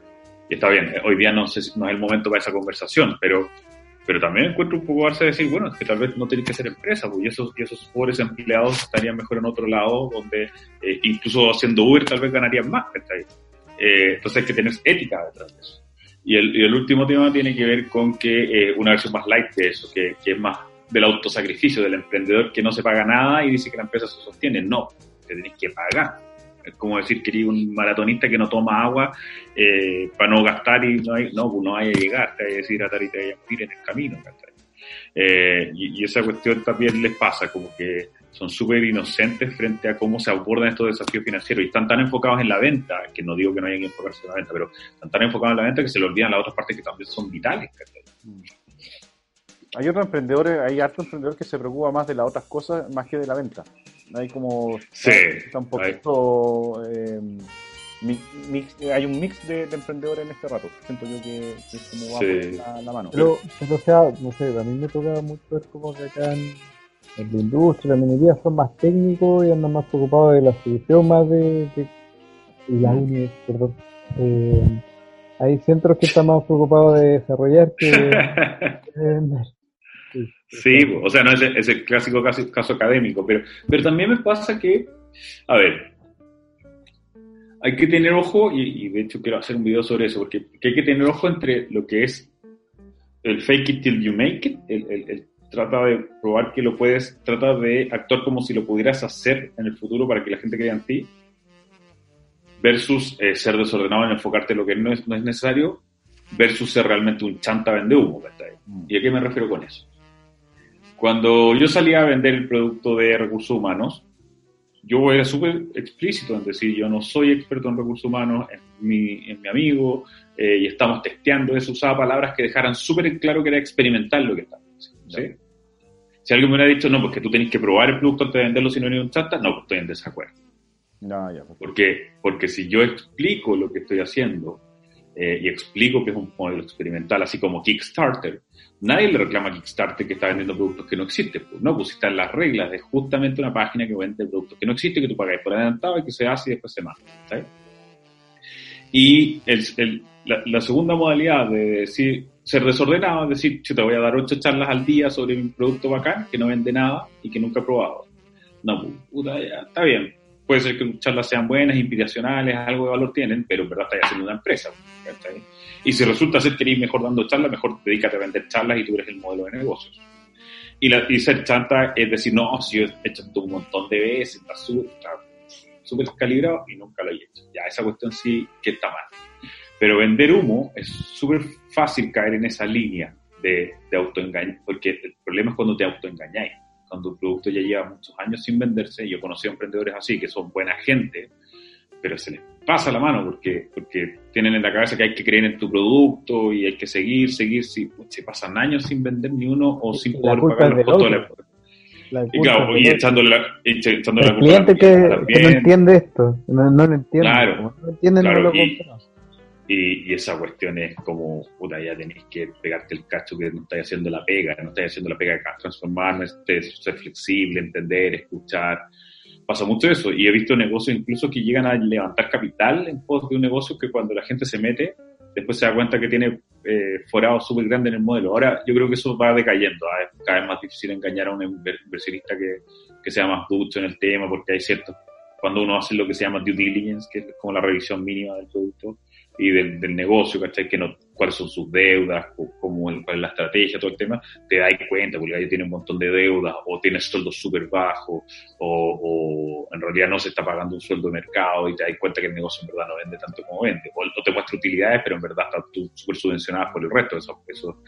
está bien, hoy día no, es el momento para esa conversación, pero, pero también encuentro un poco darse decir, bueno, es que tal vez no tenéis que ser empresa, y esos, y esos pobres empleados estarían mejor en otro lado, donde eh, incluso haciendo Uber tal vez ganarían más. Eh, entonces hay que tener ética detrás de eso. Y el, y el último tema tiene que ver con que eh, una versión más light de eso, que, que es más del autosacrificio del emprendedor que no se paga nada y dice que la empresa se sostiene. No, te tenéis que pagar. Es como decir que un maratonista que no toma agua eh, para no gastar y no, hay, no, pues no vaya a llegar, te vaya a deshidratar y te a morir en el camino. Eh, y, esa cuestión también les pasa, como que son súper inocentes frente a cómo se abordan estos desafíos financieros y están tan enfocados en la venta, que no digo que no hayan que enfocarse en la venta, pero están tan enfocados en la venta que se le olvidan las otras partes que también son vitales. Hay otros emprendedores, hay otros emprendedores que se preocupa más de las otras cosas más que de la venta. Hay como. Sí. Está un poquito. Eh, hay un mix de, emprendedores en este rato. Siento yo que, es como va la, mano. Pero, o sea, no sé, a mí me toca mucho ver como que acá en, la industria, la minería son más técnicos y andan más preocupados de la solución más de, y las unidades, perdón. Eh, hay centros que están más preocupados de desarrollar que de vender. Sí, o sea, no es el, es el clásico caso, caso, académico, pero, pero también me pasa que, a ver, hay que tener ojo, y, de hecho quiero hacer un video sobre eso, porque hay que tener ojo entre lo que es el fake it till you make it, el, trata de probar que lo puedes, trata de actuar como si lo pudieras hacer en el futuro para que la gente crea en ti, versus eh, ser desordenado en enfocarte en lo que no es, no es necesario, versus ser realmente un chanta vende humo. Mm. ¿Y a qué me refiero con eso? Cuando yo salía a vender el producto de recursos humanos, yo era súper explícito en decir, yo no soy experto en recursos humanos, es mi, mi amigo, eh, y estamos testeando eso, usaba palabras que dejaran súper en claro que era experimental lo que estaba haciendo. Si alguien me hubiera dicho, no, pues que tú tenés que probar el producto antes de venderlo si no hay un chanta, no, pues estoy en desacuerdo. No, ya, pues. porque, porque si yo explico lo que estoy haciendo eh, y explico que es un modelo experimental, así como Kickstarter, nadie le reclama a Kickstarter que está vendiendo productos que no existen. Pues, no, pues están las reglas de justamente una página que vende productos que no existen, que tú pagas por adelantado y que se hace y después se manda. Y el, la, segunda modalidad de decir, ser desordenado es decir, yo te voy a dar ocho charlas al día sobre un producto bacán que no vende nada y que nunca he probado. No, pues, puta, ya, está bien. Puede ser que charlas sean buenas, inspiracionales, algo de valor tienen, pero en verdad estás haciendo una empresa. Y si resulta ser que eres mejor dando charlas, mejor dedícate a vender charlas y tú eres el modelo de negocios. Y, la, y ser chanta es decir, no, si yo he hecho un montón de veces, está súper calibrado y nunca lo he hecho. Ya, esa cuestión sí que está mal. Pero vender humo es súper fácil caer en esa línea de, de autoengaño, porque el problema es cuando te autoengañáis. Cuando un producto ya lleva muchos años sin venderse, yo conocí a emprendedores así, que son buena gente, pero se les pasa la mano porque, porque tienen en la cabeza que hay que creer en tu producto y hay que seguir, seguir. Si se pasan años sin vender ni uno o sin poder pagar los costos de la y claro, y echándole la, echándole el cliente que, que, no entiende esto, no, no lo entiende. Claro, no entiende, no lo y, y, y, esa cuestión es como, puta, ya tenéis que pegarte el cacho que no estáis haciendo la pega, no estáis haciendo la pega de transformarme, ser flexible, entender, escuchar pasa mucho eso. Y he visto negocios incluso que llegan a levantar capital en pos de un negocio que cuando la gente se mete, después se da cuenta que tiene eh, forado súper grande en el modelo. Ahora yo creo que eso va decayendo. Es cada vez más difícil engañar a un inversionista que, que sea más ducho en el tema porque hay ciertos... Cuando uno hace lo que se llama due diligence, que es como la revisión mínima del producto, y del, del negocio, ¿cachai? Que no, cuáles son sus deudas, cómo, cuál es la estrategia, todo el tema, te das cuenta, porque ahí tiene un montón de deudas, o tiene sueldos súper bajos, o, en realidad no se está pagando un sueldo de mercado y te das cuenta que el negocio en verdad no vende tanto como vende, o, te muestra utilidades, pero en verdad está súper subvencionadas por el resto, eso, eso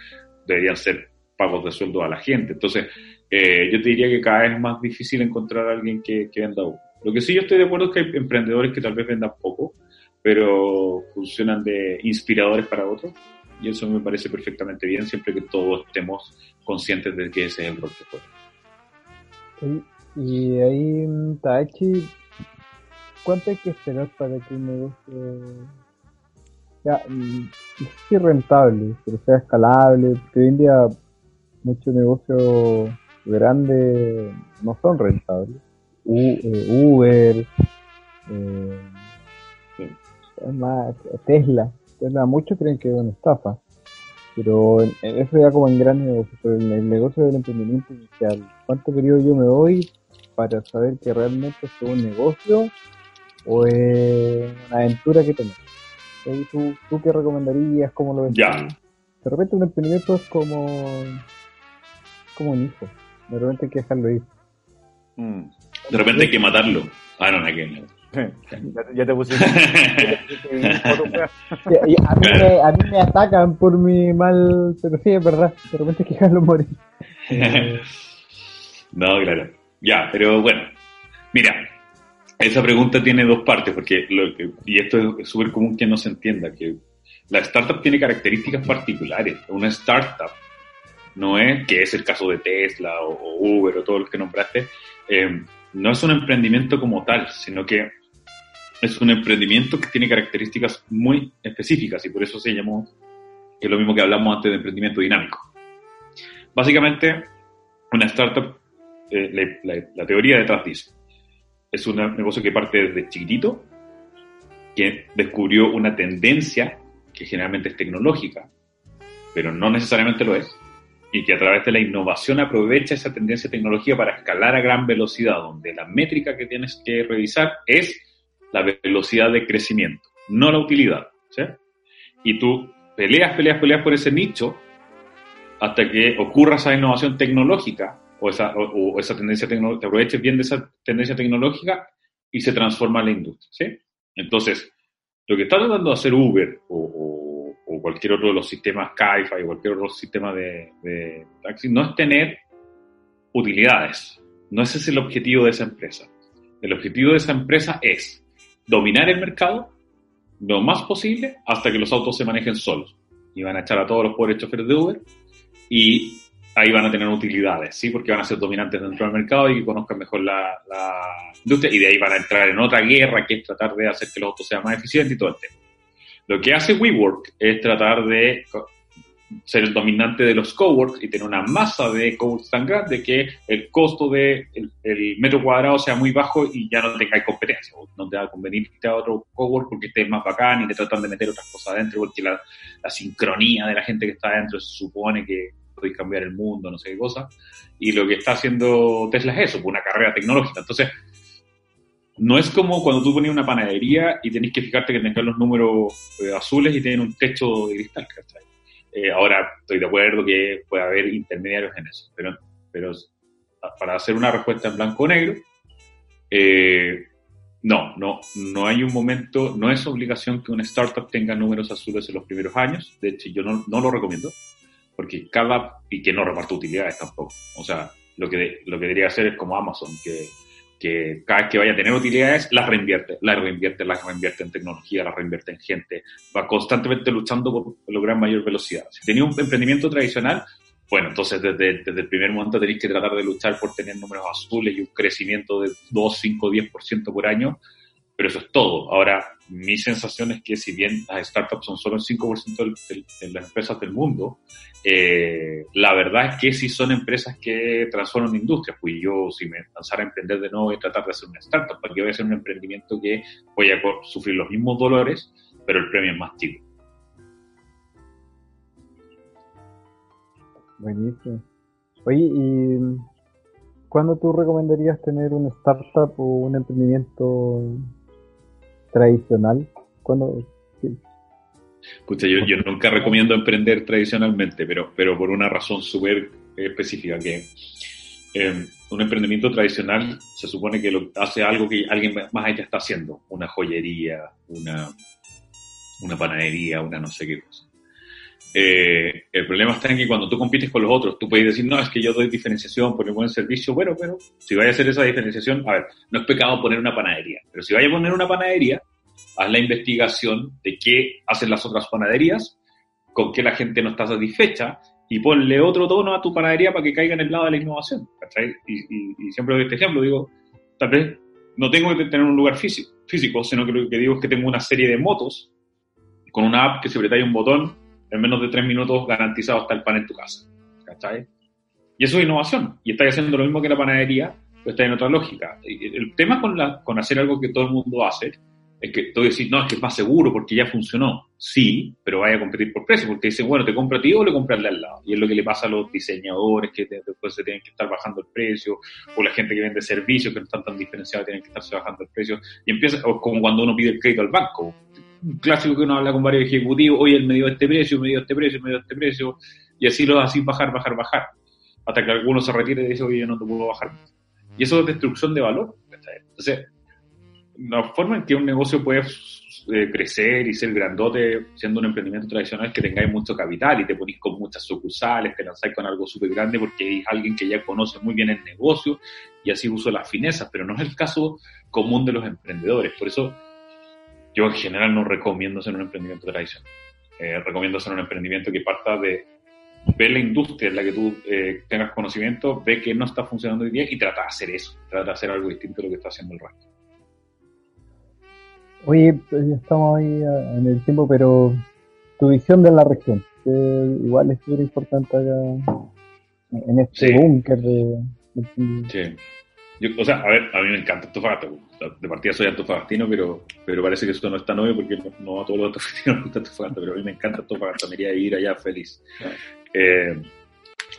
deberían ser pagos de sueldo a la gente. Entonces, eh, yo te diría que cada vez es más difícil encontrar a alguien que, que venda uno. Lo que sí yo estoy de acuerdo es que hay emprendedores que tal vez vendan poco, pero funcionan de inspiradores para otros. Y eso me parece perfectamente bien, siempre que todos estemos conscientes de que ese es el rol que juega. Y ahí, Tachi, ¿cuánto hay que esperar para que un negocio sea, sí rentable, pero sea escalable? Porque hoy en día muchos negocios grandes no son rentables. Eh, Uber, eh, más Tesla. Tesla, muchos creen que es una estafa, pero eso ya como en gran negocio, pero en el negocio del emprendimiento inicial, ¿cuánto periodo yo me doy para saber que realmente es un negocio o es una aventura que tengo? ¿Tú, ¿Tú qué recomendarías? ¿Cómo lo ves? Ya. De repente un emprendimiento es como, como un hijo. De repente hay que dejarlo ir. Mm. De repente hay que matarlo. Ah, no, no hay que ya, te puse. a, mí me, a mí me atacan por mi mal. Pero sí, es verdad. De repente que lo morir. no, claro. Ya, pero bueno. Mira, esa pregunta tiene dos partes, porque lo y esto es súper común que no se entienda, que la startup tiene características particulares. Una startup no es, que es el caso de Tesla o, Uber o todos los que nombraste, eh, no es un emprendimiento como tal, sino que es un emprendimiento que tiene características muy específicas y por eso se llamó, que es lo mismo que hablamos antes de emprendimiento dinámico. Básicamente, una startup, eh, la, teoría detrás dice, es un negocio que parte desde chiquitito, que descubrió una tendencia que generalmente es tecnológica, pero no necesariamente lo es, y que a través de la innovación aprovecha esa tendencia tecnológica para escalar a gran velocidad, donde la métrica que tienes que revisar es la velocidad de crecimiento, no la utilidad. ¿sí? Y tú peleas, peleas, peleas por ese nicho hasta que ocurra esa innovación tecnológica o esa, o, esa tendencia tecnológica, te aproveches bien de esa tendencia tecnológica y se transforma la industria. ¿sí? Entonces, lo que está tratando de hacer Uber o, cualquier otro de los sistemas Kaifa o cualquier otro sistema de, de taxi no es tener utilidades. No ese es el objetivo de esa empresa. El objetivo de esa empresa es dominar el mercado lo más posible hasta que los autos se manejen solos. Y van a echar a todos los pobres choferes de Uber y ahí van a tener utilidades, ¿sí? Porque van a ser dominantes dentro del mercado y que conozcan mejor la, industria y de ahí van a entrar en otra guerra que es tratar de hacer que los autos sean más eficientes y todo el tema. Lo que hace WeWork es tratar de ser el dominante de los coworks y tener una masa de coworks tan grande que el costo del de metro cuadrado sea muy bajo y ya no tengáis competencia. No te va a convenir a otro cowork porque esté más bacán y te tratan de meter otras cosas adentro porque la, la sincronía de la gente que está adentro se supone que podéis cambiar el mundo, no sé qué cosa. Y lo que está haciendo Tesla es eso, una carrera tecnológica. Entonces, no es como cuando tú ponías una panadería y tenés que fijarte que tengas los números eh, azules y tienen un techo de cristal, ¿cachai? Eh, ahora estoy de acuerdo que puede haber intermediarios en eso, pero, pero para hacer una respuesta en blanco o negro, eh, no, no, no hay un momento, no es obligación que una startup tenga números azules en los primeros años, de hecho yo no, no lo recomiendo, porque cada, y que no reparta utilidades tampoco, o sea, lo que, lo que debería hacer es como Amazon, que que cada vez que vaya a tener utilidades, las reinvierte, las reinvierte, las reinvierte en tecnología, las reinvierte en gente, va constantemente luchando por lograr mayor velocidad. Si tenía un emprendimiento tradicional, bueno, entonces desde, desde el primer momento tenéis que tratar de luchar por tener números azules y un crecimiento de 2, 5, 10% por año, pero eso es todo. Ahora, mi sensación es que si bien las startups son solo el 5% de, las empresas del mundo, eh, la verdad es que sí son empresas que transforman industrias. Pues yo, si me lanzara a emprender de nuevo, voy a tratar de hacer una startup, porque voy a hacer un emprendimiento que voy a sufrir los mismos dolores, pero el premio es más chico. Buenísimo. Oye, ¿y cuándo tú recomendarías tener una startup o un emprendimiento tradicional? cuando Escucha, yo, yo, nunca recomiendo emprender tradicionalmente, pero, pero por una razón súper específica, que em, un emprendimiento tradicional se supone que lo, hace algo que alguien más allá está haciendo, una joyería, una, una panadería, una no sé qué cosa. Eh, el problema está en que cuando tú compites con los otros, tú puedes decir, no, es que yo doy diferenciación, por el buen servicio. Bueno, pero si vaya a hacer esa diferenciación, a ver, no es pecado poner una panadería, pero si vaya a poner una panadería, haz la investigación de qué hacen las otras panaderías, con qué la gente no está satisfecha y ponle otro tono a tu panadería para que caiga en el lado de la innovación. Y, siempre doy este ejemplo, digo, tal vez no tengo que tener un lugar físico, físico sino que lo que digo es que tengo una serie de motos con una app que si apretáis un botón, en menos de tres minutos garantizado está el pan en tu casa. Y eso es innovación. Y estáis haciendo lo mismo que la panadería, pero está en otra lógica. El tema con, la, con hacer algo que todo el mundo hace es que tú decís, no, es que es más seguro porque ya funcionó. Sí, pero vaya a competir por precio, porque dicen, bueno, te compro a ti o le comprarle al lado. Y es lo que le pasa a los diseñadores que después se tienen que estar bajando el precio, o la gente que vende servicios que no están tan diferenciados tienen que estarse bajando el precio. Y empieza, o como cuando uno pide el crédito al banco. Clásico que uno habla con varios ejecutivos, oye, él me dio este precio, me dio este precio, me dio este precio, y así lo así bajar, bajar, bajar. Hasta que alguno se retire y dice, oye, yo no te puedo bajar. Y eso es destrucción de valor. Entonces, la forma en que un negocio puede eh, crecer y ser grandote siendo un emprendimiento tradicional es que tengáis mucho capital y te ponís con muchas sucursales, te lanzáis con algo súper grande porque es alguien que ya conoce muy bien el negocio y así uso las finezas, pero no es el caso común de los emprendedores. Por eso yo en general no recomiendo hacer un emprendimiento tradicional. Eh, recomiendo hacer un emprendimiento que parta de ver la industria en la que tú eh, tengas conocimiento, ve que no está funcionando hoy día y trata de hacer eso, trata de hacer algo distinto de lo que está haciendo el resto. Oye, pues, ya estamos ahí ah, en el tiempo, pero tu visión de la región, que igual es muy importante acá en este Sí. búnker de, de- Sí. O sea, a ver, a mí me encanta Antofagasta. De partida soy antofagastino, pero, pero parece que esto no es tan obvio porque no, a todos los antofagastinos les gusta Antofagasta, pero a mí me encanta Antofagasta, me iría a vivir allá feliz. Eh,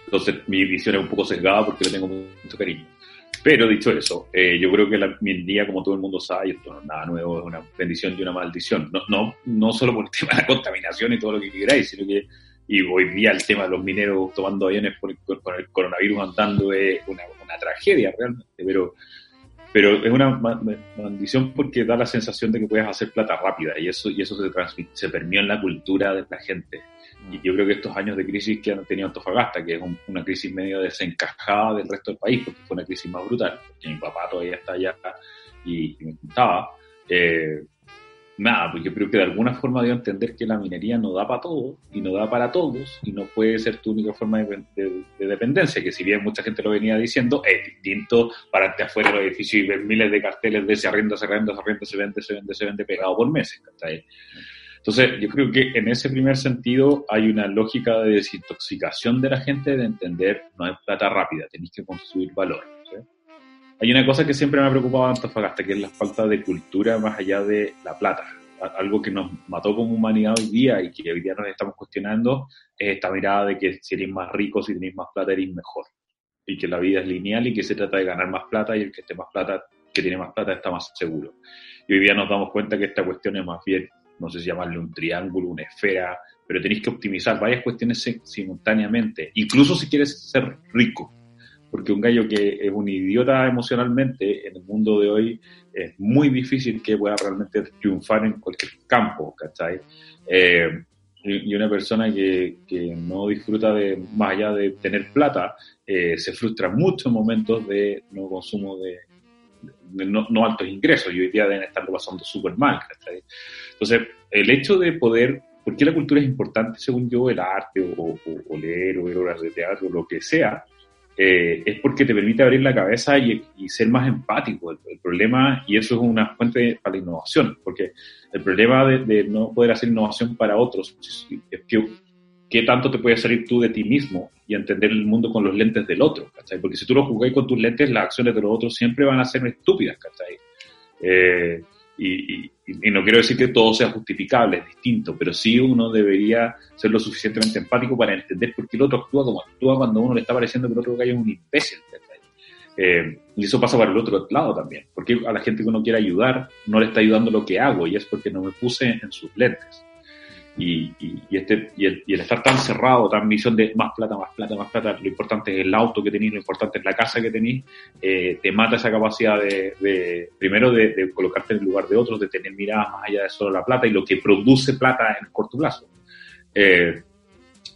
entonces, mi visión es un poco sesgada porque le tengo mucho cariño. Pero dicho eso, eh, yo creo que la minería, como todo el mundo sabe, esto no es nada nuevo, es una bendición y una maldición. No, no, no solo por el tema de la contaminación y todo lo que queráis, sino que y hoy día el tema de los mineros tomando aviones por con el coronavirus andando es una, una tragedia realmente, pero, pero es una ma- ma- maldición porque da la sensación de que puedes hacer plata rápida y eso, y eso se, se permeó en la cultura de la gente. Y yo creo que estos años de crisis que han tenido Antofagasta, que es un- una crisis medio desencajada del resto del país, porque fue una crisis más brutal, porque mi papá todavía está allá y, y me contaba, eh, nada, pues yo creo que de alguna forma a entender que la minería no da para todo y no da para todos y no puede ser tu única forma de, de- de dependencia, que si bien mucha gente lo venía diciendo, es distinto pararte afuera de los edificios y ver miles de carteles de se arrienda, se arrienda, se arrienda, se vende, se vende, se vende pegado por meses. Entonces, yo creo que en ese primer sentido hay una lógica de desintoxicación de la gente de entender no es plata rápida, tenéis que construir valor. Hay una cosa que siempre me ha preocupado Antofagasta, que es la falta de cultura más allá de la plata. Algo que nos mató como humanidad hoy día y que hoy día nos estamos cuestionando es esta mirada de que si eres más rico, si tenéis más plata, eres mejor. Y que la vida es lineal y que se trata de ganar más plata y el que esté más plata, que tiene más plata, está más seguro. Y hoy día nos damos cuenta que esta cuestión es más bien, no sé si llamarle un triángulo, una esfera, pero tenéis que optimizar varias cuestiones si- simultáneamente, incluso si quieres ser rico porque un gallo que es un idiota emocionalmente en el mundo de hoy es muy difícil que pueda realmente triunfar en cualquier campo, ¿cachai? Eh, y una persona que, que no disfruta de, más allá de tener plata, eh, se frustra mucho en momentos de no consumo de, de no, no altos ingresos y hoy día deben estarlo pasando súper mal, ¿cachai? Entonces, el hecho de poder, ¿por qué la cultura es importante según yo, el arte o, o- o leer o ver obras de teatro, lo que sea? Eh, es porque te permite abrir la cabeza y, y ser más empático. El, el problema, y eso es una fuente para la innovación, porque el problema de, de no poder hacer innovación para otros es que qué tanto te puedes salir tú de ti mismo y entender el mundo con los lentes del otro, ¿cachai? Porque si tú lo jugáis con tus lentes, las acciones de los otros siempre van a ser estúpidas, ¿cachai? Eh, y, y no quiero decir que todo sea justificable, es distinto, pero sí uno debería ser lo suficientemente empático para entender por qué el otro actúa como actúa cuando uno le está pareciendo que el otro gallo es un imbécil. Eh, y eso pasa para el otro lado también, porque a la gente que uno quiere ayudar no le está ayudando lo que hago y es porque no me puse en sus lentes. Y, y, y este, y, el, y el estar tan cerrado, tan visión de más plata, más plata, más plata, lo importante es el auto que tenéis, lo importante es la casa que tenéis, eh, te mata esa capacidad de, de primero, de, de, colocarte en el lugar de otros, de tener miradas más allá de solo la plata y lo que produce plata en el corto plazo. Eh,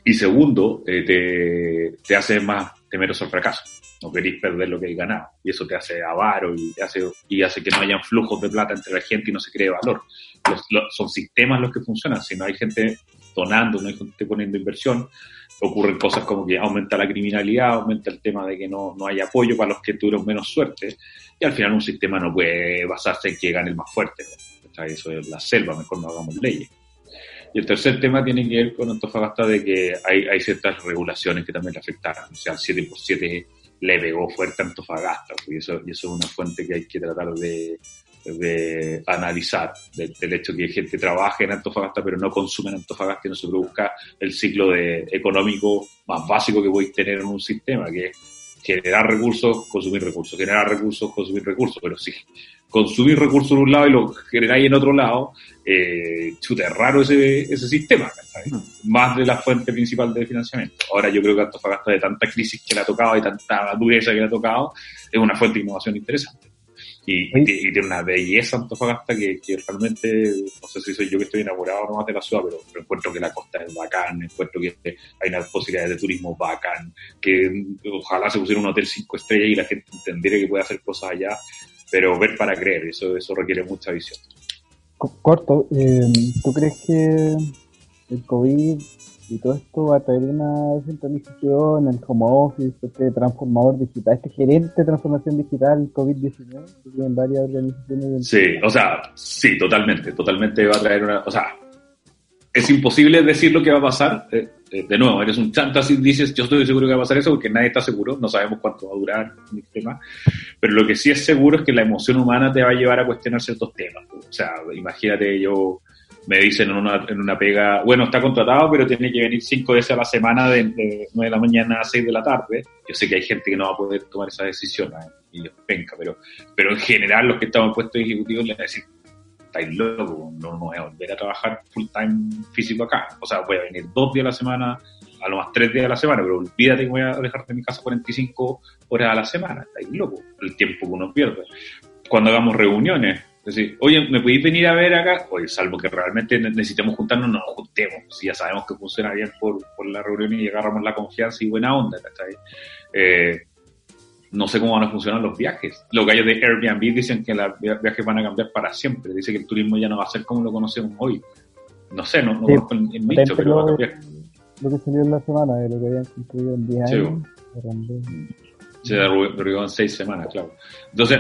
y segundo, eh, te, te hace más temeroso al fracaso. No queréis perder lo que hay ganado. Y eso te hace avaro y hace, y hace que no hayan flujos de plata entre la gente y no se cree valor. Los, los, son sistemas los que funcionan. Si no hay gente donando, no hay gente poniendo inversión, ocurren cosas como que aumenta la criminalidad, aumenta el tema de que no, no hay apoyo para los que tuvieron menos suerte. Y al final un sistema no puede basarse en que gane el más fuerte. ¿no? Eso es la selva, mejor no hagamos leyes. Y el tercer tema tiene que ver con Antofagasta de que hay, hay ciertas regulaciones que también le afectaron. O sea, el 7x7 le pegó fuerte a Antofagasta. Y eso, y eso es una fuente que hay que tratar de, de analizar. Del, del, hecho que gente trabaje en Antofagasta pero no consume en Antofagasta y no se produzca el ciclo de, económico más básico que podéis tener en un sistema, que es generar recursos, consumir recursos, generar recursos, consumir recursos. Pero si consumir recursos en un lado y lo generáis en otro lado, eh, chuta, es raro ese, ese sistema, ¿sabes? más de la fuente principal de financiamiento. Ahora yo creo que Antofagasta de tanta crisis que le ha tocado y tanta dureza que le ha tocado, es una fuente de innovación interesante. Y, y, y tiene una belleza Antofagasta que, que, realmente, no sé si soy yo que estoy enamorado nomás de la ciudad, pero, pero, encuentro que la costa es bacán, encuentro que hay unas posibilidades de turismo bacán, que ojalá se pusiera un hotel cinco estrellas y la gente entendiera que puede hacer cosas allá, pero ver para creer, eso, eso requiere mucha visión. Corto, eh, ¿tú crees que el COVID y todo esto va a traer una descentralización, el home office, este transformador digital, este gerente de transformación digital COVID-19, que en varias organizaciones. Sí, o sea, sí, totalmente, totalmente va a traer una, o sea, es imposible decir lo que va a pasar. Eh, eh, de nuevo, eres un chanta si dices yo estoy seguro que va a pasar eso porque nadie está seguro, no sabemos cuánto va a durar el tema. Pero lo que sí es seguro es que la emoción humana te va a llevar a cuestionar ciertos temas. O sea, imagínate yo me dicen en una, pega, bueno, está contratado, pero tiene que venir cinco veces a la semana de, 9 de la mañana a 6 de la tarde. Yo sé que hay gente que no va a poder tomar esa decisión, ¿eh? y pero, pero en general los que estamos en puestos ejecutivos les van a decir, estáis locos, no, voy a volver a trabajar full time físico acá. O sea, voy a venir dos días a la semana, a lo más tres días a la semana, pero olvídate que voy a dejarte en mi casa 45 horas a la semana. Estáis locos, el tiempo que uno pierde. Cuando hagamos reuniones, es decir, oye, ¿me podéis venir a ver acá? Oye, salvo que realmente necesitemos juntarnos, no nos juntemos. Si ya sabemos que funciona bien por, por la reunión y agarramos la confianza y buena onda, ¿cachai? Eh, no sé cómo van a funcionar los viajes. Los gallos de Airbnb dicen que los viajes van a cambiar para siempre. Dice que el turismo ya no va a ser como lo conocemos hoy. No sé, no, no conozco el, el pero va a cambiar. Lo que salió en la semana, de lo que habían construido en 10 años. Se derribó en seis semanas, claro. Entonces,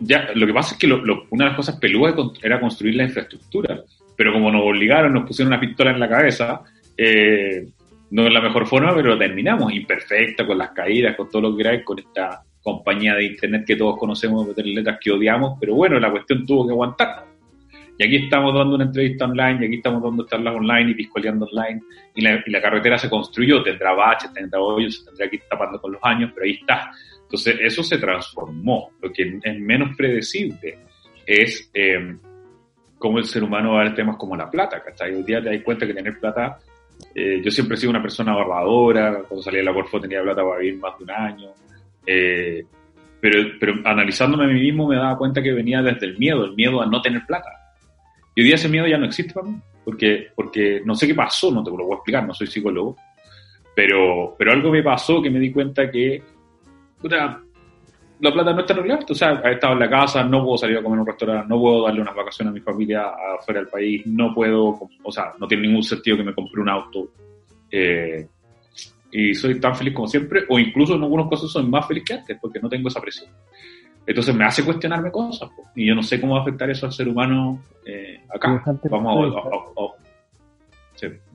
ya, lo que pasa es que una de las cosas peludas era construir la infraestructura, pero como nos obligaron, nos pusieron una pistola en la cabeza, eh, no es la mejor forma, pero terminamos imperfecta, con las caídas, con todo lo que con esta compañía de internet que todos conocemos, de letras que odiamos, pero bueno, la cuestión tuvo que aguantar. Y aquí estamos dando una entrevista online, y aquí estamos dando charlas online y piscoleando online, y la, y la carretera se construyó, tendrá baches, tendrá hoyos, se tendrá que ir tapando con los años, pero ahí está. Entonces, eso se transformó. Lo que es menos predecible es eh, cómo el ser humano va a ver temas como la plata, ¿cachai? Hoy día te das cuenta que tener plata, eh, yo siempre he sido una persona ahorradora, cuando salí de la Corfo tenía plata para vivir más de un año, eh, pero, pero analizándome a mí mismo me daba cuenta que venía desde el miedo, el miedo a no tener plata. Y hoy día ese miedo ya no existe para mí, porque, porque no sé qué pasó, no te lo voy a explicar, no soy psicólogo, pero, pero algo me pasó que me di cuenta que puta, la plata no está en o sea, he estado en la casa, no puedo salir a comer en un restaurante, no puedo darle unas vacaciones a mi familia afuera del país, no puedo, o sea, no tiene ningún sentido que me compre un auto. Eh, y soy tan feliz como siempre, o incluso en algunos casos soy más feliz que antes, porque no tengo esa presión. Entonces me hace cuestionarme cosas, y yo no sé cómo va a afectar eso al ser humano eh, acá. Vamos a,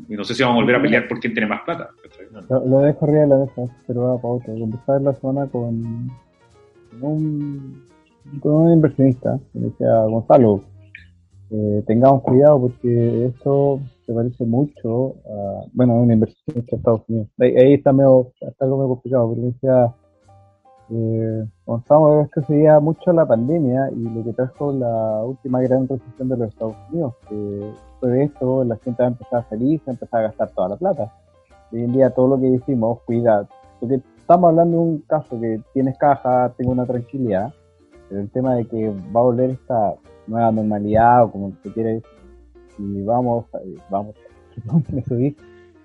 y no sé si vamos a volver a pelear por quién tiene más plata. Lo, dejo arriba de la mesa, pero va para otro. Empezar la semana con con un inversionista, que decía Gonzalo, eh, tengamos cuidado porque esto se parece mucho a, bueno, un inversionista de Estados Unidos. Ahí, está, medio, está algo medio complicado, pero decía eh, Gonzalo, esto sería mucho la pandemia y lo que trajo la última gran recesión de los Estados Unidos, que después de esto la gente va a a salir, se va a empezar a gastar toda la plata. Hoy en día todo lo que decimos, cuidado, porque estamos hablando de un caso que tienes caja, tengo una tranquilidad, pero el tema de que va a volver esta nueva normalidad o como se decir, y vamos, vamos, a subir,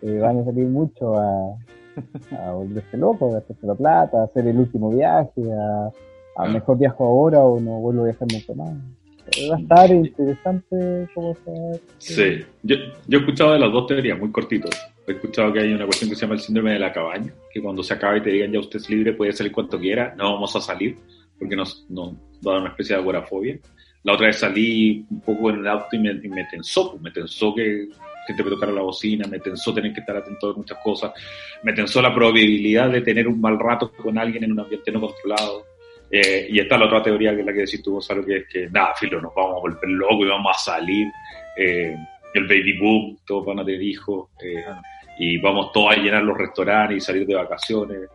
eh, van a salir mucho a a volverse loco, gastarse la plata, hacer el último viaje, a, a mejor viajo ahora o no vuelvo a viajar nunca más. Va a estar interesante cómo se... Sí, yo, yo he escuchado de las dos teorías, muy cortitos. He escuchado que hay una cuestión que se llama el síndrome de la cabaña, que cuando se acabe y te digan ya usted es libre, puede salir cuanto quiera, no vamos a salir, porque nos, nos da una especie de agorafobia. La otra vez salí un poco en el auto y me, tensó, pues, me tensó que gente me tocara la bocina, me tensó tener que estar atento a muchas cosas, me tensó la probabilidad de tener un mal rato con alguien en un ambiente no controlado. Eh, y está la otra teoría que es la que decís tú, Gonzalo, que es que nada, filo, nos vamos a volver locos y vamos a salir. Eh, el baby boom, todos van a tener hijos, eh, y vamos todos a llenar los restaurantes y salir de vacaciones.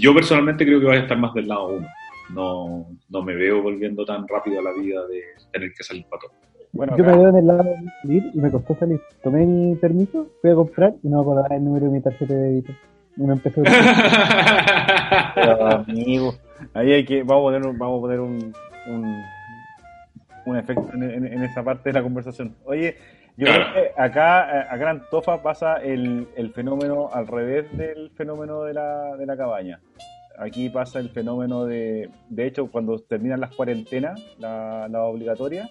Yo personalmente creo que voy a estar más del lado uno. No, no me veo volviendo tan rápido a la vida de tener que salir para todo. Bueno, yo me veo en el lado de salir y me costó salir. Tomé mi permiso, fui a comprar y no me acordaba el número de mi tarjeta de débito. Y me empezó a Pero, amigo, ahí hay que, vamos a poner un, vamos a poner un, un, un efecto en, en, esa parte de la conversación. Oye, yo creo que acá, acá en Tofa pasa el, el fenómeno al revés del fenómeno de la, de la cabaña aquí pasa el fenómeno de, de hecho, cuando terminan las cuarentenas, la, la obligatoria,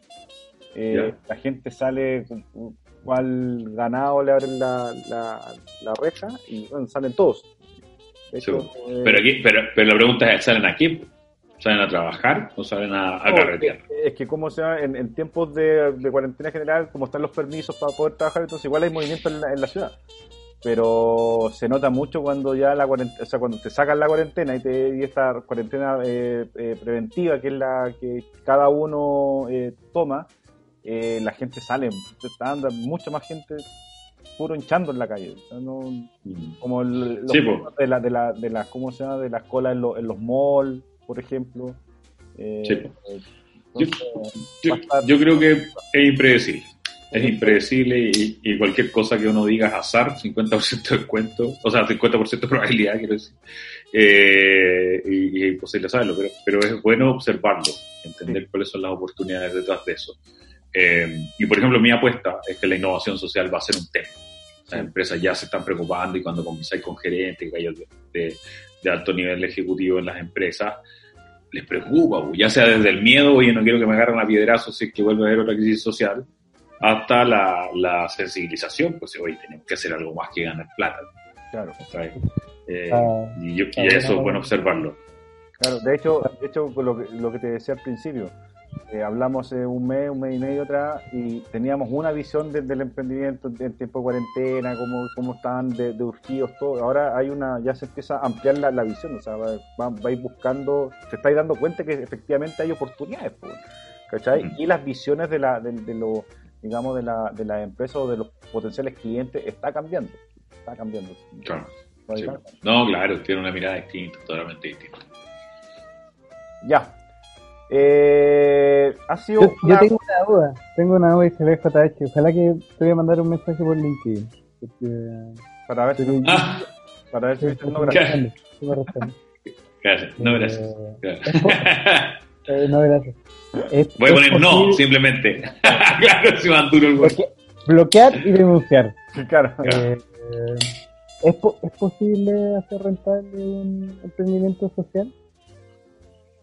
eh, la gente sale cuál ganado le abren la, la, la reja y bueno, salen todos. Sí, hecho, eh, pero, aquí, pero, pero la pregunta es, ¿salen aquí? ¿Salen a trabajar o salen a, a no, carretear? es, que como se llama, en, en tiempos de, de cuarentena general, como están los permisos para poder trabajar, entonces igual hay movimiento en la, en la ciudad. Pero se nota mucho cuando ya la cuarentena, o sea, cuando te sacan la cuarentena y, te, y esta cuarentena eh, eh, preventiva, que es la que cada uno eh, toma, eh, la gente sale, está anda mucha más gente puro hinchando en la calle. O sea, no, Mm. como el- los Sí, de la de la de las cómo se llama de las colas en, lo- en los malls por ejemplo Eh, Sí, Yo, creo que es impredecible. Es impredecible y, y cualquier cosa que uno diga es azar, 50% de cuento, o sea, 50% de probabilidad, quiero decir. Eh, y, y es imposible saberlo, pero, pero es bueno observarlo, entender cuáles son las oportunidades detrás de eso. Eh, y por ejemplo, mi apuesta es que la innovación social va a ser un tema. Las empresas ya se están preocupando y cuando conversáis con gerentes, gallos de, de, de alto nivel ejecutivo en las empresas, les preocupa, ya sea desde el miedo, oye, no quiero que me agarren a piedrazos si es que vuelve a haber otra crisis social, hasta la, la sensibilización, pues oye, tenemos que hacer algo más que ganar plata. claro. Eh, Ah, y yo- y eso es bueno observarlo. Claro, de hecho, de hecho lo, que, lo que te decía al principio, eh, hablamos eh, un mes, un mes y medio atrás y teníamos una visión de- del emprendimiento en tiempo de cuarentena, cómo, cómo estaban de, de urgidos, todo. Ahora hay una, ya se empieza a ampliar la, la visión, o sea, va, va- vais buscando, te estáis dando cuenta que efectivamente hay oportunidades, ¿cachai? Ujú. Y las visiones de, la, de, de los, digamos, de, la, de las empresas o de los potenciales clientes está cambiando, está cambiando. Claro. Sí. No, claro, tiene una mirada distinta, totalmente distinta. Ya. Eh, ha sido Yo, tengo una duda, tengo una duda y se ve JH. Ojalá que te voy a mandar un mensaje por LinkedIn. Porque, para ver si, Ah, para ver si no, gracias. me responde. gracias. No, gracias. Eh, Gracias. eh, no, gracias. Es- Voy a poner no, simplemente. claro, si van duro el güey. bloque- bloquear y denunciar. Claro. Claro. Eh, ¿es, po- ¿Es posible hacer rentable un emprendimiento social?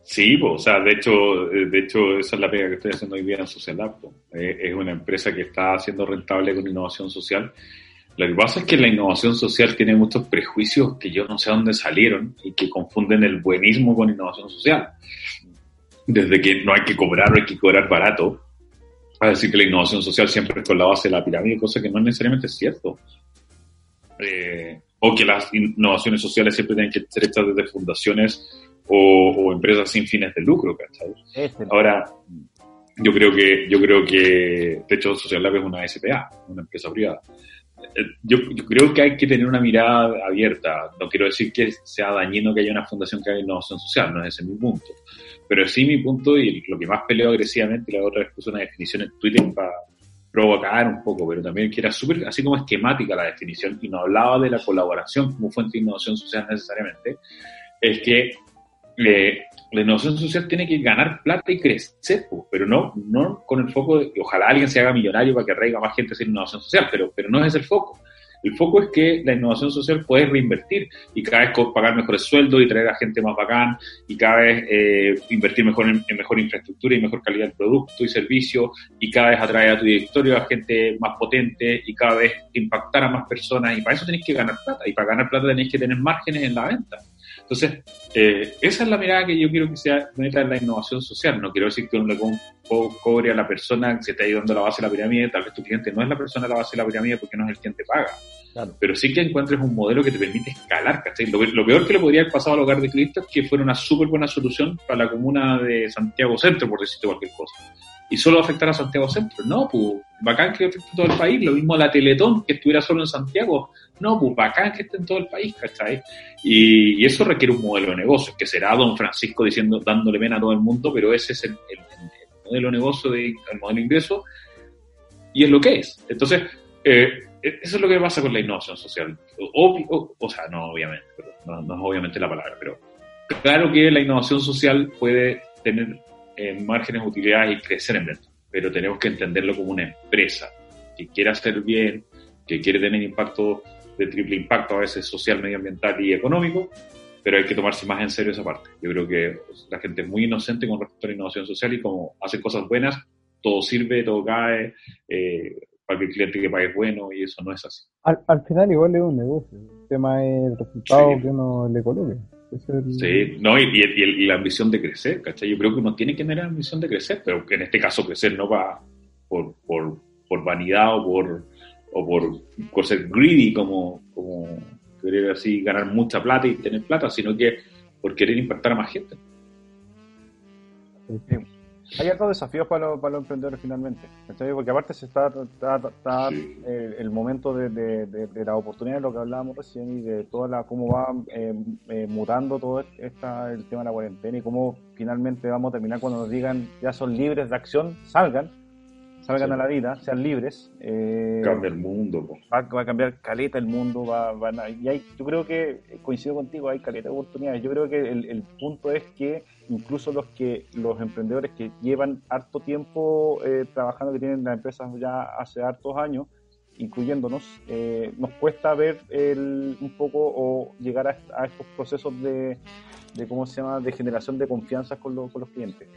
Sí, po, o sea, de hecho, eh, de hecho, esa es la pega que estoy haciendo hoy día en Social Lab. Eh, es una empresa que está haciendo rentable con innovación social. Lo que pasa es que la innovación social tiene muchos prejuicios que yo no sé dónde salieron y que confunden el buenismo con innovación social. Desde que no hay que cobrar o hay que cobrar barato, a decir que la innovación social siempre es con la base de la pirámide, cosa que no necesariamente es cierto. Eh, o que las innovaciones sociales siempre tienen que ser hechas desde fundaciones o, o empresas sin fines de lucro, ¿cachai? Ahora, yo creo que, yo creo que, de hecho, Social Lab es una SPA, una empresa privada. Eh, Yo, yo creo que hay que tener una mirada abierta. No quiero decir que sea dañino que haya una fundación que haga innovación social, no es ese mi punto. Pero sí mi punto, y lo que más peleo agresivamente, la otra vez puse una definición en Twitter para provocar un poco, pero también que era súper, así como esquemática la definición, y no hablaba de la colaboración como fuente de innovación social necesariamente, es que eh, la innovación social tiene que ganar plata y crecer, pero no, no con el foco de que ojalá alguien se haga millonario para que arraiga más gente sin innovación social, pero, pero no es el foco. El foco es que la innovación social puede reinvertir y cada vez pagar mejores sueldos y traer a gente más bacán y cada vez eh, invertir mejor en, en mejor infraestructura y mejor calidad de producto y servicio y cada vez atraer a tu directorio a gente más potente y cada vez impactar a más personas y para eso tenéis que ganar plata y para ganar plata tenéis que tener márgenes en la venta. Entonces, eh, esa es la mirada que yo quiero que sea meta en la innovación social. No quiero decir que uno le co- co- cobre a la persona que se está ayudando a la base de la pirámide. Tal vez tu cliente no es la persona de la base de la pirámide porque no es el quien te paga. Claro. Pero sí que encuentres un modelo que te permite escalar, ¿cachai? Lo, lo peor que le podría haber pasado al hogar de Cristo es que fuera una súper buena solución para la comuna de Santiago Centro, por decirte cualquier cosa. Y solo afectar a Santiago Centro. No, pues, bacán que afecte a todo el país. Lo mismo la Teletón, que estuviera solo en Santiago. No, pues, bacán que esté en todo el país, ¿cachai? Y, y eso requiere un modelo de negocio, que será Don Francisco diciendo, dándole pena a todo el mundo, pero ese es el, el- el modelo de negocio, el modelo de ingreso, y es lo que es. Entonces, eh, eso es lo que pasa con la innovación social. Obvio- o, o sea, no obviamente, pero no, no es obviamente la palabra, pero claro que la innovación social puede tener eh, márgenes de utilidad y crecer en venta, pero tenemos que entenderlo como una empresa que quiere hacer bien, que quiere tener impacto de triple impacto, a veces social, medioambiental y económico, pero hay que tomarse más en serio esa parte. Yo creo que la gente es muy inocente con respecto a la innovación social y como hace cosas buenas, todo sirve, todo cae, eh, para que el cliente que pague es bueno y eso no es así. Al, al final igual es un negocio. El tema es el resultado que uno le coloque. Sí, no, y, y, la ambición de crecer, ¿cachai? Yo creo que uno tiene que tener ambición de crecer, pero que en este caso crecer no va por, por, por vanidad o por, o por, por ser greedy, como, como querer así ganar mucha plata y tener plata, sino que por querer impactar a más gente. Hay otros desafíos para, los, para los emprendedores finalmente, porque aparte se está, está, el momento de, de, de, la oportunidad, lo que hablábamos recién, y de toda la cómo va eh, eh, mutando todo esta, el tema de la cuarentena y cómo finalmente vamos a terminar cuando nos digan ya son libres de acción, salgan salgan a la vida, sean libres. Eh, Cambia el mundo. Va, a cambiar caleta el mundo. Va, y hay, yo creo que, coincido contigo, hay caleta de oportunidades. Yo creo que el, punto es que incluso los que los emprendedores que llevan harto tiempo eh, trabajando, que tienen las empresas ya hace hartos años, incluyéndonos, eh, nos cuesta ver el, un poco o llegar a, estos procesos de, de, ¿cómo se llama?, de generación de confianza con, con los clientes.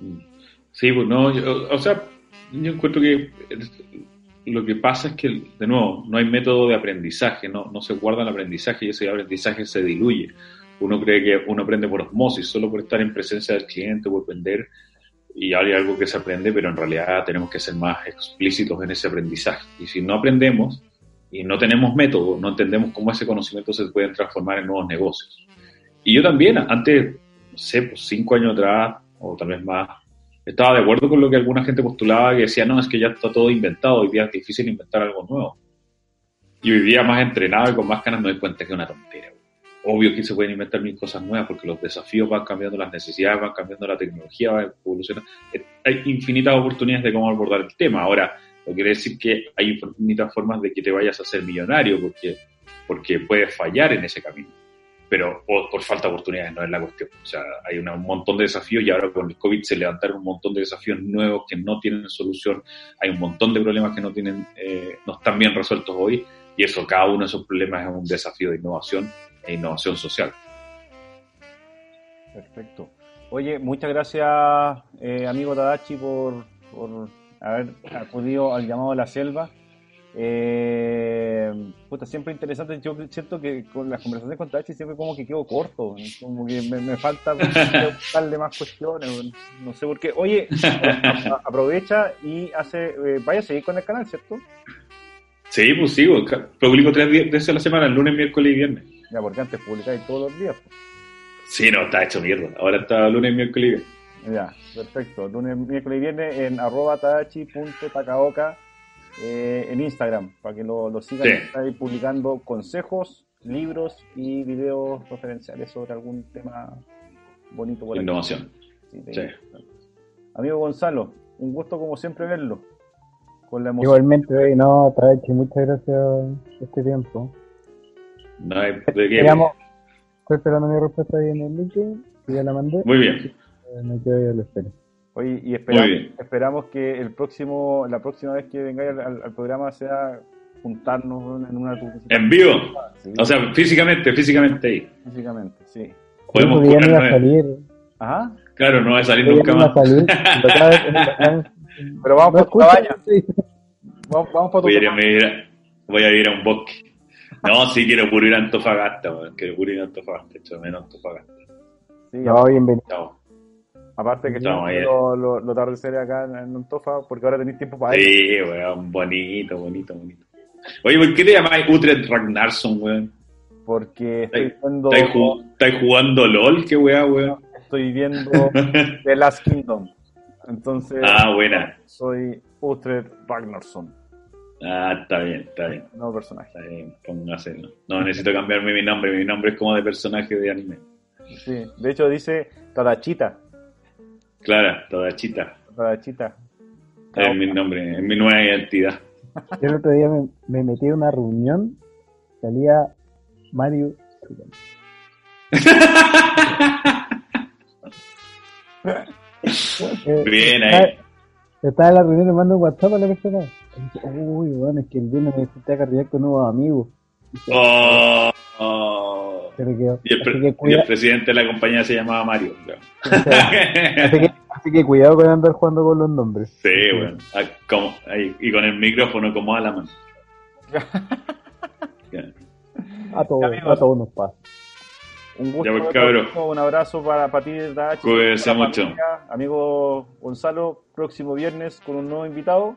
Mm. Sí, pues no, o sea, yo encuentro que lo que pasa es que, de nuevo, no hay método de aprendizaje, no, no se guarda el aprendizaje y ese aprendizaje se diluye. Uno cree que uno aprende por osmosis, solo por estar en presencia del cliente, por aprender, y hay algo que se aprende, pero en realidad tenemos que ser más explícitos en ese aprendizaje. Y si no aprendemos y no tenemos método, no entendemos cómo ese conocimiento se puede transformar en nuevos negocios. Y yo también, antes, no sé, pues cinco años atrás, o tal vez más, estaba de acuerdo con lo que alguna gente postulaba, que decía, no, es que ya está todo inventado, hoy día es difícil inventar algo nuevo. Y hoy día más entrenado y con más ganas me doy cuenta que es una tontera. Obvio que se pueden inventar mil cosas nuevas porque los desafíos van cambiando, las necesidades van cambiando, la tecnología va evolucionando. Eh, hay infinitas oportunidades de cómo abordar el tema. Ahora, no quiere decir que hay infinitas formas de que te vayas a ser millonario porque, porque puedes fallar en ese camino pero por, falta de oportunidades no es la cuestión. O sea, hay un montón de desafíos y ahora con el COVID se levantaron un montón de desafíos nuevos que no tienen solución. Hay un montón de problemas que no tienen, eh, no están bien resueltos hoy y eso, cada uno de esos problemas es un desafío de innovación e innovación social. Perfecto. Oye, muchas gracias, eh, amigo Tadachi, por, por haber acudido al llamado de la selva. Eh, puta, siempre interesante. Yo siento que con las conversaciones con Tachi siempre como que quedo corto. Como que me, falta darle más cuestiones. No sé por qué. Oye, aprovecha y hace. Eh, vaya a seguir con el canal, ¿cierto? Sí, pues sigo. Publico tres veces a la semana, lunes, miércoles y viernes. Ya, porque antes publicáis todos los días. Pues. Sí, no, está hecho mierda. Ahora está lunes, miércoles y viernes. Ya, perfecto. Lunes, miércoles y viernes en arroba tadachi.takaoka eh, en Instagram, para que lo, lo sigan. Está ahí publicando consejos, libros y videos referenciales sobre algún tema bonito. Por Innovación. Amigo Gonzalo, un gusto como siempre verlo. Con la Igualmente, no, Tachi, muchas gracias por este tiempo. No hay de qué. Estoy esperando mi respuesta ahí en el link, ya la mandé. Muy bien. Eh, me quedo ahí a la espera. Oye, y esperamos, esperamos que el próximo, la próxima vez que vengáis al, programa sea juntarnos en una ¿En vivo? O sea, físicamente, físicamente ahí. Físicamente, sí. Podemos no a salir. Ajá. Claro, no va a salir nunca más. Pero vamos por tu cabaña. Vamos, vamos por tu voy, a ir a, voy a ir a un bosque. No, sí quiero puro ir a Antofagasta, quiero puro ir a Antofagasta, hecho menos Antofagasta. Sí, no, bienvenido. Aparte que estamos lo, lo, lo acá en Antofa, porque ahora tenéis tiempo para Sí, weón, bonito, bonito, bonito. Oye, ¿por qué te llamáis Utrecht Ragnarsson, weón? Porque estoy viendo... ¿Estáis jugando LOL? ¿Qué weá, weón? Estoy viendo The Last Kingdom. Entonces... Ah, buena. Soy Utrecht Ragnarsson. Ah, está bien, está bien. No personaje. Está bien, póngaselo. No, necesito cambiarme mi nombre. Mi nombre es como de personaje de anime. Sí, de hecho dice Tadachita. Clara, toda chita. Toda chita. Es mi nombre, es mi nueva identidad. el otro día me, metí en una reunión, salía Mario Bien ahí. Estaba en la reunión y mando un WhatsApp a la persona. Uy, bueno, es que el viernes me necesité a con nuevos amigos. Oh, y, el, presidente de la compañía se llamaba Mario. así, que, Así que cuidado con andar jugando con los nombres. Sí, bueno. Ah, como- y con el micrófono como a la mano. A todos, a todos nos pasa. Un gusto. Ya, pues, Un abrazo para, para ti, Dachi. Cuídense mucho. Amigo Gonzalo, próximo viernes con un nuevo invitado.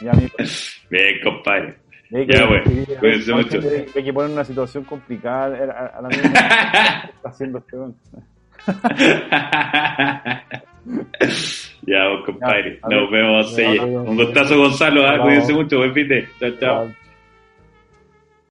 Y amigos, Bien, compadre. Ya, pues. hay- Cuídense hay- mucho. Hay, hay que poner una situación complicada a, la misma que está haciendo este. ya, vos, compadre. Ya, Nos vemos. Un gustazo, Gonzalo. Chao. Cuídense mucho. Buen fin de. Chao. Chao.